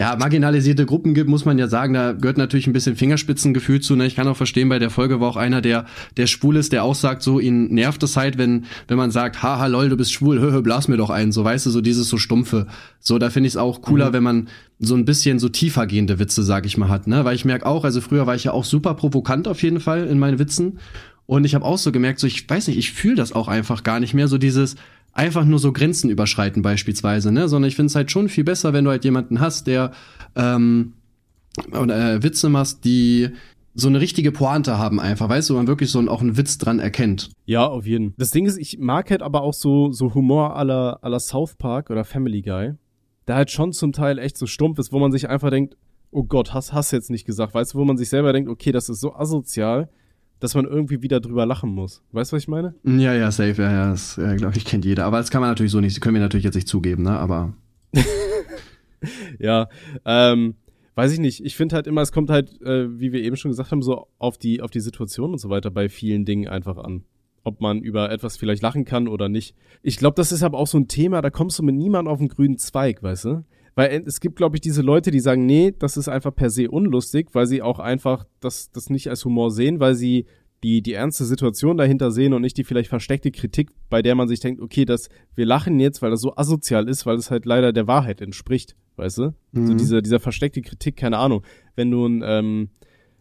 ja, marginalisierte Gruppen gibt, muss man ja sagen, da gehört natürlich ein bisschen Fingerspitzengefühl zu. Ne? Ich kann auch verstehen, bei der Folge war auch einer, der, der schwul ist, der auch sagt, so, ihn nervt es halt, wenn, wenn man sagt, haha, lol, du bist schwul, hö, hö, blas mir doch ein. So, weißt du, so dieses so stumpfe. So, da finde ich es auch cooler, mhm. wenn man so ein bisschen so tiefer gehende Witze, sag ich mal, hat, ne? Weil ich merke auch, also früher war ich ja auch super provokant auf jeden Fall in meinen Witzen. Und ich habe auch so gemerkt, so, ich weiß nicht, ich fühle das auch einfach gar nicht mehr, so dieses, einfach nur so Grenzen überschreiten beispielsweise, ne? Sondern ich finde es halt schon viel besser, wenn du halt jemanden hast, der ähm, oder, äh, Witze machst, die so eine richtige Pointe haben einfach, weißt du, man wirklich so auch einen Witz dran erkennt. Ja, auf jeden. Das Ding ist, ich mag halt aber auch so, so Humor aller, aller South Park oder Family Guy, der halt schon zum Teil echt so stumpf ist, wo man sich einfach denkt, oh Gott, hast, hast jetzt nicht gesagt, weißt du, wo man sich selber denkt, okay, das ist so asozial, dass man irgendwie wieder drüber lachen muss. Weißt du, was ich meine? Ja, ja, safe, ja, ja, das, ja, glaube ich, kennt jeder. Aber das kann man natürlich so nicht, können wir natürlich jetzt nicht zugeben, ne, aber. ja, ähm, weiß ich nicht. Ich finde halt immer, es kommt halt, äh, wie wir eben schon gesagt haben, so auf die, auf die Situation und so weiter bei vielen Dingen einfach an. Ob man über etwas vielleicht lachen kann oder nicht. Ich glaube, das ist aber auch so ein Thema, da kommst du mit niemandem auf den grünen Zweig, weißt du? Weil es gibt, glaube ich, diese Leute, die sagen, nee, das ist einfach per se unlustig, weil sie auch einfach das, das nicht als Humor sehen, weil sie die, die ernste Situation dahinter sehen und nicht die vielleicht versteckte Kritik, bei der man sich denkt, okay, das, wir lachen jetzt, weil das so asozial ist, weil es halt leider der Wahrheit entspricht, weißt du? Mhm. So diese, dieser versteckte Kritik, keine Ahnung. Wenn du einen, ähm,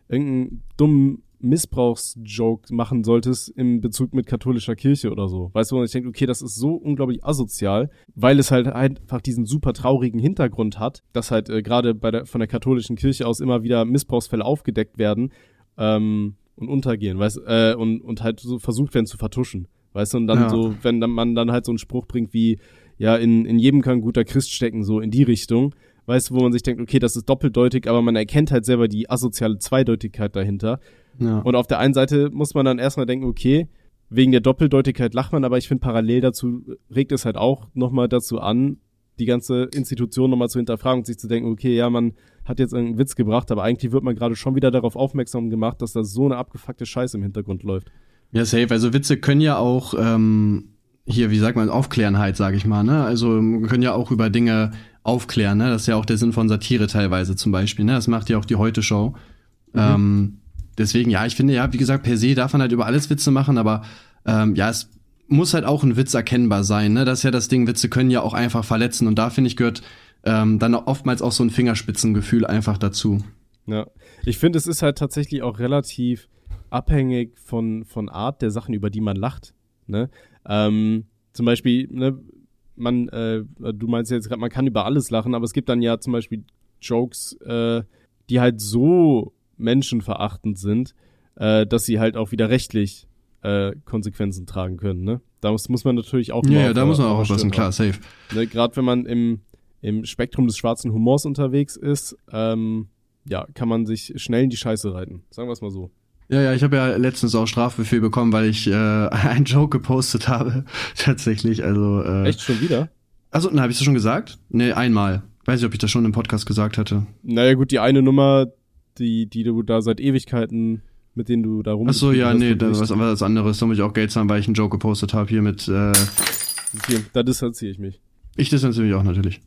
irgendeinen dummen Missbrauchsjoke machen solltest im Bezug mit katholischer Kirche oder so. Weißt du, und ich denke, okay, das ist so unglaublich asozial, weil es halt einfach diesen super traurigen Hintergrund hat, dass halt äh, gerade bei der, von der katholischen Kirche aus immer wieder Missbrauchsfälle aufgedeckt werden ähm, und untergehen, weißt äh, und, und halt so versucht werden zu vertuschen. Weißt du, und dann ja. so, wenn dann man dann halt so einen Spruch bringt wie, ja, in, in jedem kann ein guter Christ stecken, so in die Richtung, weißt du, wo man sich denkt, okay, das ist doppeldeutig, aber man erkennt halt selber die asoziale Zweideutigkeit dahinter. Ja. Und auf der einen Seite muss man dann erstmal denken, okay, wegen der Doppeldeutigkeit lacht man, aber ich finde parallel dazu regt es halt auch nochmal dazu an, die ganze Institution nochmal zu hinterfragen und sich zu denken, okay, ja, man hat jetzt einen Witz gebracht, aber eigentlich wird man gerade schon wieder darauf aufmerksam gemacht, dass da so eine abgefuckte Scheiße im Hintergrund läuft. Ja, safe. Also Witze können ja auch ähm, hier, wie sagt man, Aufklären halt, sag ich mal, ne? Also können ja auch über Dinge aufklären, ne? Das ist ja auch der Sinn von Satire teilweise zum Beispiel, ne? Das macht ja auch die Heute-Show. Mhm. Ähm, deswegen, ja, ich finde ja, wie gesagt, per se darf man halt über alles Witze machen, aber ähm, ja, es muss halt auch ein Witz erkennbar sein, ne? Das ist ja das Ding, Witze können ja auch einfach verletzen und da finde ich gehört ähm, dann oftmals auch so ein Fingerspitzengefühl einfach dazu. Ja, ich finde, es ist halt tatsächlich auch relativ abhängig von, von Art der Sachen, über die man lacht. Ne? Ähm, zum Beispiel, ne, man, äh, du meinst jetzt gerade, man kann über alles lachen, aber es gibt dann ja zum Beispiel Jokes, äh, die halt so menschenverachtend sind, äh, dass sie halt auch wieder rechtlich äh, Konsequenzen tragen können. Ne? Da muss, muss man natürlich auch. Ja, ja da muss man auch aufpassen, klar, safe. Ne, Gerade wenn man im, im Spektrum des schwarzen Humors unterwegs ist, ähm, ja, kann man sich schnell in die Scheiße reiten. Sagen wir es mal so. Ja, ja, ich habe ja letztens auch Strafbefehl bekommen, weil ich äh, einen Joke gepostet habe. Tatsächlich, also. Äh, Echt schon wieder? Also, na, habe ich das schon gesagt? Nee, einmal. Weiß nicht, ob ich das schon im Podcast gesagt hatte. Naja, gut, die eine Nummer, die, die du da seit Ewigkeiten, mit denen du da rum. Ach so, ja, nee, das was, was anderes. Da muss ich auch Geld zahlen, weil ich einen Joke gepostet habe hier mit. Äh, okay, da distanziere ich mich. Ich distanziere mich auch natürlich.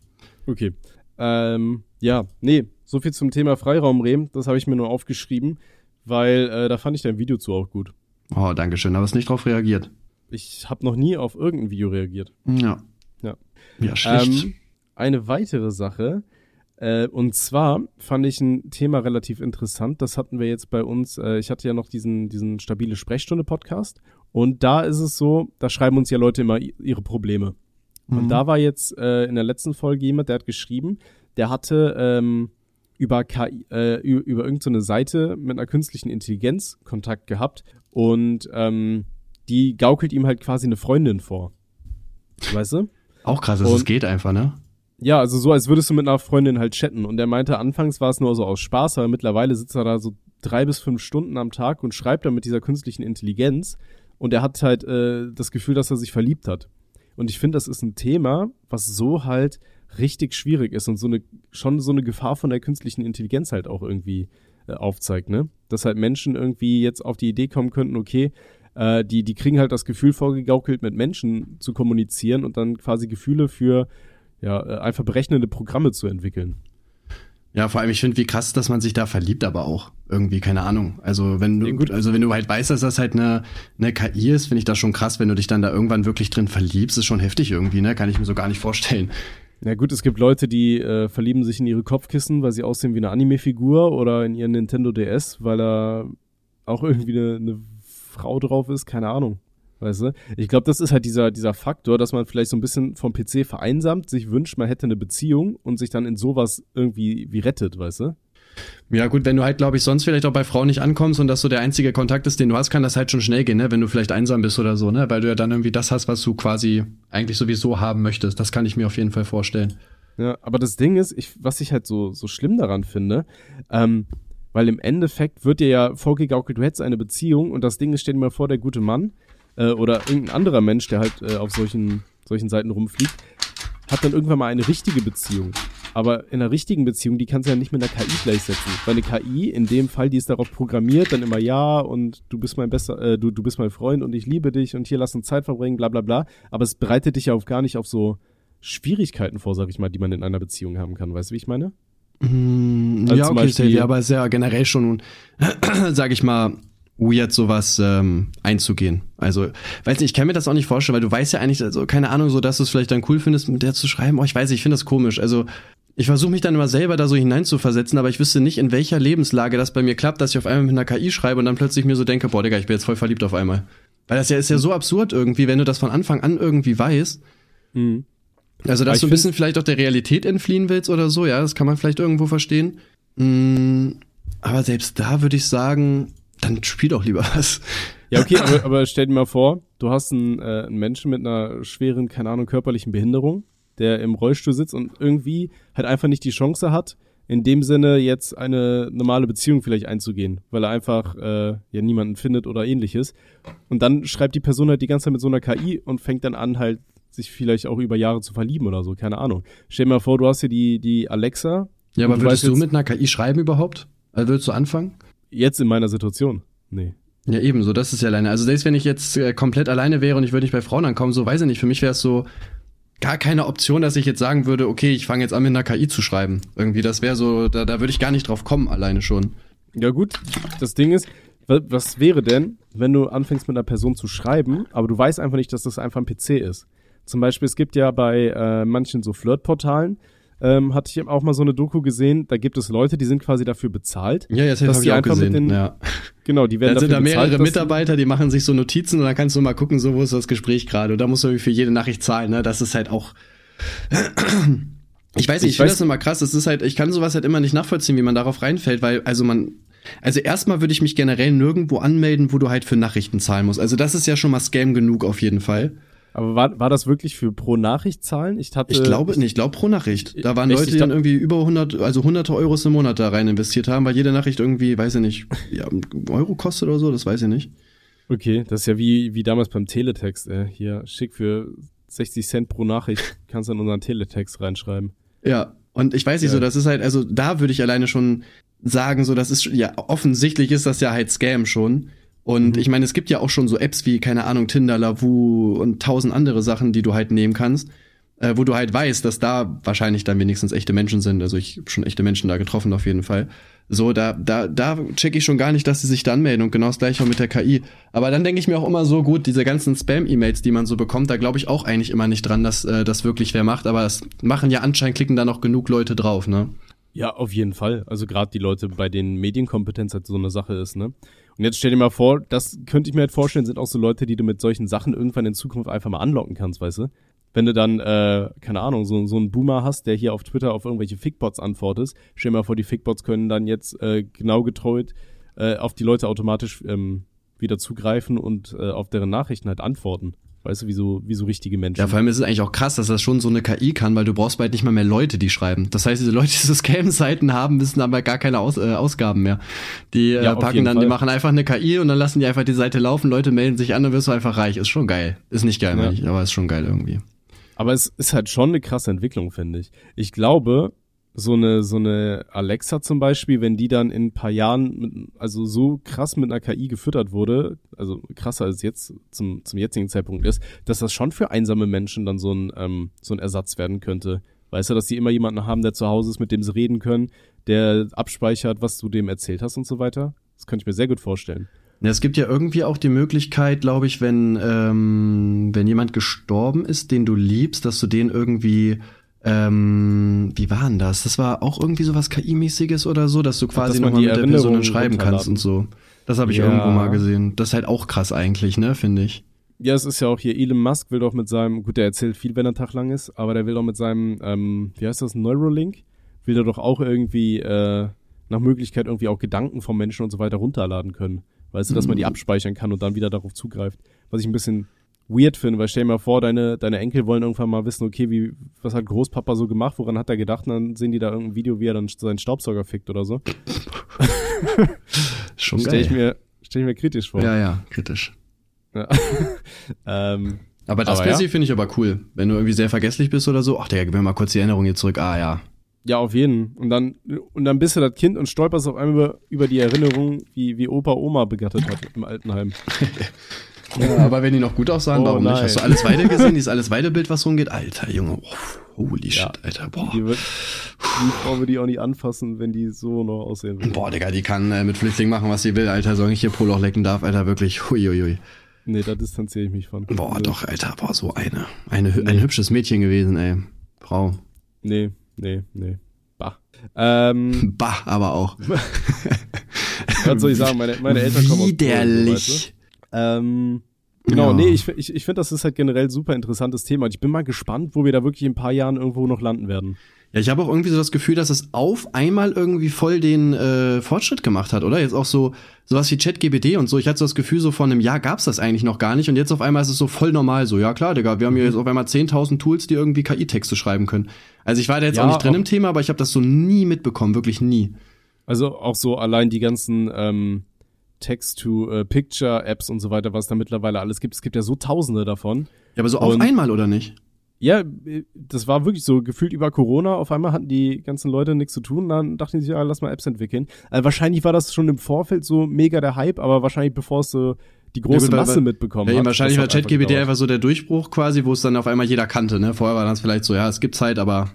Okay. Ähm, ja, nee, so viel zum Thema Freiraumrehm. Das habe ich mir nur aufgeschrieben weil äh, da fand ich dein Video zu auch gut. Oh, danke schön. Aber es nicht drauf reagiert. Ich habe noch nie auf irgendein Video reagiert. Ja. Ja. Ja, schlecht. Ähm, eine weitere Sache. Äh, und zwar fand ich ein Thema relativ interessant. Das hatten wir jetzt bei uns. Äh, ich hatte ja noch diesen, diesen stabile Sprechstunde-Podcast. Und da ist es so, da schreiben uns ja Leute immer ihre Probleme. Mhm. Und da war jetzt äh, in der letzten Folge jemand, der hat geschrieben, der hatte ähm, über KI, äh, über irgendeine so Seite mit einer künstlichen Intelligenz Kontakt gehabt und ähm, die gaukelt ihm halt quasi eine Freundin vor. Weißt du? Auch krass, dass es geht einfach, ne? Ja, also so, als würdest du mit einer Freundin halt chatten. Und er meinte, anfangs war es nur so aus Spaß, aber mittlerweile sitzt er da so drei bis fünf Stunden am Tag und schreibt dann mit dieser künstlichen Intelligenz. und er hat halt äh, das Gefühl, dass er sich verliebt hat. Und ich finde, das ist ein Thema, was so halt richtig schwierig ist und so eine schon so eine Gefahr von der künstlichen Intelligenz halt auch irgendwie äh, aufzeigt, ne? Dass halt Menschen irgendwie jetzt auf die Idee kommen könnten, okay, äh, die, die kriegen halt das Gefühl vorgegaukelt, mit Menschen zu kommunizieren und dann quasi Gefühle für ja, äh, einfach berechnende Programme zu entwickeln. Ja, vor allem, ich finde, wie krass, dass man sich da verliebt, aber auch irgendwie, keine Ahnung. Also wenn du, ja, also wenn du halt weißt, dass das halt eine, eine KI ist, finde ich das schon krass, wenn du dich dann da irgendwann wirklich drin verliebst, ist schon heftig irgendwie, ne? Kann ich mir so gar nicht vorstellen. Ja gut, es gibt Leute, die äh, verlieben sich in ihre Kopfkissen, weil sie aussehen wie eine Anime-Figur oder in ihren Nintendo DS, weil da auch irgendwie eine, eine Frau drauf ist, keine Ahnung. Weißt du? Ich glaube, das ist halt dieser, dieser Faktor, dass man vielleicht so ein bisschen vom PC vereinsamt, sich wünscht, man hätte eine Beziehung und sich dann in sowas irgendwie wie rettet, weißt du? Ja, gut, wenn du halt, glaube ich, sonst vielleicht auch bei Frauen nicht ankommst und das so der einzige Kontakt ist, den du hast, kann das halt schon schnell gehen, ne? Wenn du vielleicht einsam bist oder so, ne? Weil du ja dann irgendwie das hast, was du quasi eigentlich sowieso haben möchtest. Das kann ich mir auf jeden Fall vorstellen. Ja, aber das Ding ist, ich, was ich halt so, so schlimm daran finde, ähm, weil im Endeffekt wird dir ja vorgegaukelt, du hättest eine Beziehung und das Ding ist, stell dir mal vor, der gute Mann äh, oder irgendein anderer Mensch, der halt äh, auf solchen, solchen Seiten rumfliegt, hat dann irgendwann mal eine richtige Beziehung. Aber in einer richtigen Beziehung, die kannst du ja nicht mit einer KI gleichsetzen. Weil eine KI, in dem Fall, die ist darauf programmiert, dann immer ja und du bist mein bester, äh, du, du bist mein Freund und ich liebe dich und hier lass uns Zeit verbringen, bla bla bla. Aber es bereitet dich ja auch gar nicht auf so Schwierigkeiten vor, sag ich mal, die man in einer Beziehung haben kann. Weißt du, wie ich meine? Mm, also ja, okay, Beispiel, ja, aber es ist ja generell schon, sag ich mal, weird, sowas ähm, einzugehen. Also, weiß nicht, ich kann mir das auch nicht vorstellen, weil du weißt ja eigentlich, also keine Ahnung, so dass du es vielleicht dann cool findest, mit der zu schreiben. Oh, ich weiß, ich finde das komisch. Also, ich versuche mich dann immer selber da so hineinzuversetzen, aber ich wüsste nicht, in welcher Lebenslage das bei mir klappt, dass ich auf einmal mit einer KI schreibe und dann plötzlich mir so denke, boah, Digga, ich bin jetzt voll verliebt auf einmal. Weil das ja ist ja so absurd irgendwie, wenn du das von Anfang an irgendwie weißt. Mhm. Also, dass du ein bisschen vielleicht auch der Realität entfliehen willst oder so, ja, das kann man vielleicht irgendwo verstehen. Mm, aber selbst da würde ich sagen, dann spiel doch lieber was. Ja, okay, aber, aber stell dir mal vor, du hast einen, äh, einen Menschen mit einer schweren, keine Ahnung, körperlichen Behinderung, der im Rollstuhl sitzt und irgendwie halt einfach nicht die Chance hat, in dem Sinne jetzt eine normale Beziehung vielleicht einzugehen, weil er einfach äh, ja niemanden findet oder ähnliches. Und dann schreibt die Person halt die ganze Zeit mit so einer KI und fängt dann an, halt sich vielleicht auch über Jahre zu verlieben oder so, keine Ahnung. Stell dir mal vor, du hast hier die, die Alexa. Ja, aber würdest du mit einer KI schreiben überhaupt? Also würdest du anfangen? Jetzt in meiner Situation? Nee. Ja, ebenso, das ist ja alleine. Also selbst wenn ich jetzt äh, komplett alleine wäre und ich würde nicht bei Frauen ankommen, so weiß ich nicht, für mich wäre es so gar keine Option, dass ich jetzt sagen würde, okay, ich fange jetzt an mit einer KI zu schreiben. Irgendwie, das wäre so, da, da würde ich gar nicht drauf kommen, alleine schon. Ja gut, das Ding ist, was wäre denn, wenn du anfängst mit einer Person zu schreiben, aber du weißt einfach nicht, dass das einfach ein PC ist? Zum Beispiel, es gibt ja bei äh, manchen so Flirtportalen, ähm, hatte ich auch mal so eine Doku gesehen, da gibt es Leute, die sind quasi dafür bezahlt. Ja, jetzt dass die einfach gesehen. den, ja. genau, die werden da sind da mehrere bezahlt, Mitarbeiter, die machen sich so Notizen und dann kannst du mal gucken, so wo ist das Gespräch gerade. Und da musst du für jede Nachricht zahlen, ne? Das ist halt auch ich weiß nicht, ich, ich finde das immer krass. Es ist halt, ich kann sowas halt immer nicht nachvollziehen, wie man darauf reinfällt, weil, also man, also erstmal würde ich mich generell nirgendwo anmelden, wo du halt für Nachrichten zahlen musst. Also das ist ja schon mal Scam genug auf jeden Fall. Aber war, war das wirklich für pro Nachricht zahlen? Ich hatte Ich glaube nicht, ich glaube pro Nachricht. Da waren echt, Leute, die dann irgendwie über 100, also hunderte Euros im Monat da rein investiert haben, weil jede Nachricht irgendwie, weiß ich nicht, ja, Euro kostet oder so, das weiß ich nicht. Okay, das ist ja wie, wie damals beim Teletext, äh. Hier, schick für 60 Cent pro Nachricht, kannst du in unseren Teletext reinschreiben. Ja, und ich weiß nicht ja. so, das ist halt, also da würde ich alleine schon sagen, so, das ist, ja, offensichtlich ist das ja halt Scam schon. Und mhm. ich meine, es gibt ja auch schon so Apps wie, keine Ahnung, Tinder, Lavu und tausend andere Sachen, die du halt nehmen kannst, äh, wo du halt weißt, dass da wahrscheinlich dann wenigstens echte Menschen sind. Also ich habe schon echte Menschen da getroffen auf jeden Fall. So, da, da, da check ich schon gar nicht, dass sie sich da anmelden und genau das gleiche auch mit der KI. Aber dann denke ich mir auch immer so, gut, diese ganzen Spam-E-Mails, die man so bekommt, da glaube ich auch eigentlich immer nicht dran, dass äh, das wirklich wer macht. Aber das machen ja anscheinend, klicken da noch genug Leute drauf, ne? Ja, auf jeden Fall. Also gerade die Leute, bei denen Medienkompetenz halt so eine Sache ist, ne? Und jetzt stell dir mal vor, das könnte ich mir halt vorstellen, sind auch so Leute, die du mit solchen Sachen irgendwann in Zukunft einfach mal anlocken kannst, weißt du? Wenn du dann, äh, keine Ahnung, so, so einen Boomer hast, der hier auf Twitter auf irgendwelche Fickbots antwortet, stell dir mal vor, die Fickbots können dann jetzt äh, genau getreut äh, auf die Leute automatisch ähm, wieder zugreifen und äh, auf deren Nachrichten halt antworten. Weißt du, wie so, wie so richtige Menschen. Ja, vor allem ist es eigentlich auch krass, dass das schon so eine KI kann, weil du brauchst bald nicht mal mehr Leute, die schreiben. Das heißt, diese Leute, die so Scam-Seiten haben, müssen aber gar keine Aus äh, Ausgaben mehr. Die äh, Ja, packen dann, Fall. die machen einfach eine KI und dann lassen die einfach die Seite laufen, Leute melden sich an, dann wirst du einfach reich. Ist schon geil. Ist nicht geil, Ja. meine ich, aber ist schon geil irgendwie. Aber es ist halt schon eine krasse Entwicklung, finde ich. Ich glaube, so eine, so eine Alexa zum Beispiel, wenn die dann in ein paar Jahren, mit, also so krass mit einer KI gefüttert wurde, also krasser als jetzt zum, zum jetzigen Zeitpunkt ist, dass das schon für einsame Menschen dann so ein, ähm, so ein Ersatz werden könnte. Weißt du, dass die immer jemanden haben, der zu Hause ist, mit dem sie reden können, der abspeichert, was du dem erzählt hast und so weiter. Das könnte ich mir sehr gut vorstellen. Ja, es gibt ja irgendwie auch die Möglichkeit, glaube ich, wenn, ähm, wenn jemand gestorben ist, den du liebst, dass du den irgendwie, ähm, wie war denn das? Das war auch irgendwie sowas KI-mäßiges oder so, dass du quasi dass man nochmal die mit der Person schreiben kannst und so. Das habe ich Ja. irgendwo mal gesehen. Das ist halt auch krass eigentlich, ne, finde ich. Ja, es ist ja auch hier, Elon Musk will doch mit seinem, gut, der erzählt viel, wenn er Tag lang ist, aber der will doch mit seinem, ähm, wie heißt das, Neuralink, will er doch auch irgendwie äh, nach Möglichkeit irgendwie auch Gedanken vom Menschen und so weiter runterladen können. Weißt du, dass man die abspeichern kann und dann wieder darauf zugreift. Was ich ein bisschen weird finde, weil stell dir mal vor, deine, deine Enkel wollen irgendwann mal wissen, okay, wie, was hat Großpapa so gemacht, woran hat er gedacht, und dann sehen die da irgendein Video, wie er dann seinen Staubsauger fickt oder so. Schon Stell geil. ich mir, stell ich mir kritisch vor. ja, ja, kritisch. Ja. ähm, Aber das Aber ja. finde ich aber cool. Wenn du irgendwie sehr vergesslich bist oder so, ach, Digga, gib mir mal kurz die Erinnerung hier zurück. Ah, ja. Ja, auf jeden. Und dann, und dann bist du das Kind und stolperst auf einmal über, über die Erinnerung, wie, wie Opa Oma begattet hat im Altenheim. ja. Aber wenn die noch gut aussahen, Oh, warum nicht? nein. Hast du alles Weide gesehen? Dieses alles Weide-Bild, was rumgeht? Alter, Junge. Oh, holy Ja. shit, Alter. Boah. Die, wird, die Frau würde die auch nicht anfassen, wenn die so noch aussehen würde. Boah, Digga, die kann äh, mit Flüchtlingen machen, was sie will, Alter. Solange ich hier Poloch lecken darf, Alter, wirklich. Huiuiui. Nee, da distanziere ich mich von. Boah, Also, doch, Alter. Boah, so eine. eine hü- Ein hübsches Mädchen gewesen, ey. Frau. Nee, nee, nee. Bah. Ähm, Bah, aber auch. was soll ich sagen? Meine, meine Eltern kommen aus Polen, so, weißt Widerlich. du? Ähm, genau, Ja. nee, ich, ich, ich finde, das ist halt generell super interessantes Thema. Und ich bin mal gespannt, wo wir da wirklich in ein paar Jahren irgendwo noch landen werden. Ja, ich habe auch irgendwie so das Gefühl, dass es auf einmal irgendwie voll den äh, Fortschritt gemacht hat, oder? Jetzt auch so sowas wie ChatGPT und so. Ich hatte so das Gefühl, so vor einem Jahr gab's das eigentlich noch gar nicht und jetzt auf einmal ist es so voll normal. So, ja klar, Digga, wir haben hier jetzt auf einmal 10.000 Tools, die irgendwie KI-Texte schreiben können. Also ich war da jetzt Ja, auch nicht drin auch- im Thema, aber ich habe das so nie mitbekommen, wirklich nie. Also auch so allein die ganzen ähm, Text-to-Picture-Apps und so weiter, was da mittlerweile alles gibt. Es gibt ja so tausende davon. Ja, aber so auf Und- einmal, oder nicht? Ja, äh, das war wirklich so gefühlt über Corona. Auf einmal hatten die ganzen Leute nichts zu tun. Dann dachten die sich, ja, lass mal Apps entwickeln. Also wahrscheinlich war das schon im Vorfeld so mega der Hype, aber wahrscheinlich bevor es so die große Ja, gut, Masse weil- mitbekommen Ja, hat. wahrscheinlich war ChatGPT einfach so der Durchbruch quasi, wo es dann auf einmal jeder kannte. Ne? Vorher war das vielleicht so, ja, es gibt's halt, aber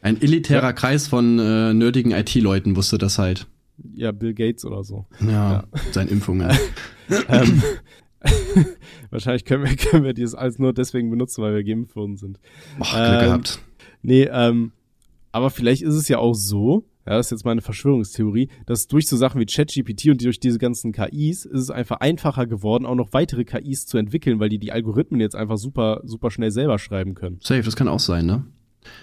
ein elitärer Ja. Kreis von äh, nerdigen IT-Leuten wusste das halt. Ja, Bill Gates oder so. Ja, seine Impfungen. ähm, wahrscheinlich können wir, können wir dieses alles nur deswegen benutzen, weil wir geimpft worden sind. Boah, Glück Ähm, gehabt. Nee, ähm, aber vielleicht ist es ja auch so, ja, das ist jetzt meine Verschwörungstheorie, dass durch so Sachen wie ChatGPT und durch diese ganzen KIs ist es einfach einfacher geworden, auch noch weitere KIs zu entwickeln, weil die die Algorithmen jetzt einfach super, super schnell selber schreiben können. Safe, das kann auch sein, ne?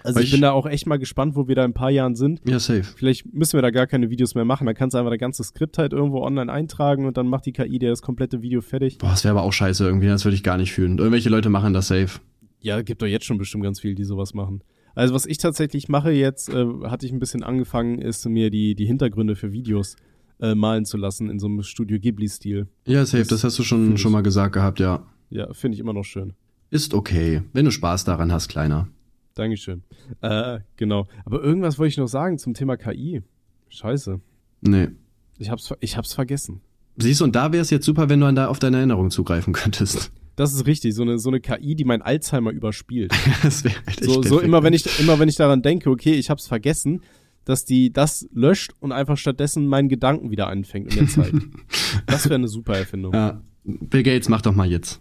Also ich, ich- bin da auch echt mal gespannt, wo wir da in ein paar Jahren sind. Ja, safe. Vielleicht müssen wir da gar keine Videos mehr machen. Dann kannst du einfach das ganze Skript halt irgendwo online eintragen und dann macht die KI dir das komplette Video fertig. Boah, das wäre aber auch scheiße irgendwie, das würde ich gar nicht fühlen. Irgendwelche Leute machen das safe. Ja, gibt doch jetzt schon bestimmt ganz viele, die sowas machen. Also was ich tatsächlich mache jetzt, äh, hatte ich ein bisschen angefangen, ist mir die, die Hintergründe für Videos äh, malen zu lassen in so einem Studio Ghibli-Stil. Ja, safe, Das das hast du schon, schon mal gesagt gehabt, ja. Ja, finde ich immer noch schön. Ist okay, wenn du Spaß daran hast, Kleiner. Dankeschön. Äh, genau. Aber irgendwas wollte ich noch sagen zum Thema KI. Scheiße. Nee. Ich hab's, ich hab's vergessen. Siehst du, und da wäre es jetzt super, wenn du an da auf deine Erinnerung zugreifen könntest. Das ist richtig, so eine, so eine KI, die mein Alzheimer überspielt. Das wäre halt So, so immer wenn ich immer wenn ich daran denke, okay, ich hab's vergessen, dass die das löscht und einfach stattdessen meinen Gedanken wieder anfängt und mir zeigt. das wäre eine super Erfindung. Ja, Bill Gates, mach doch mal jetzt.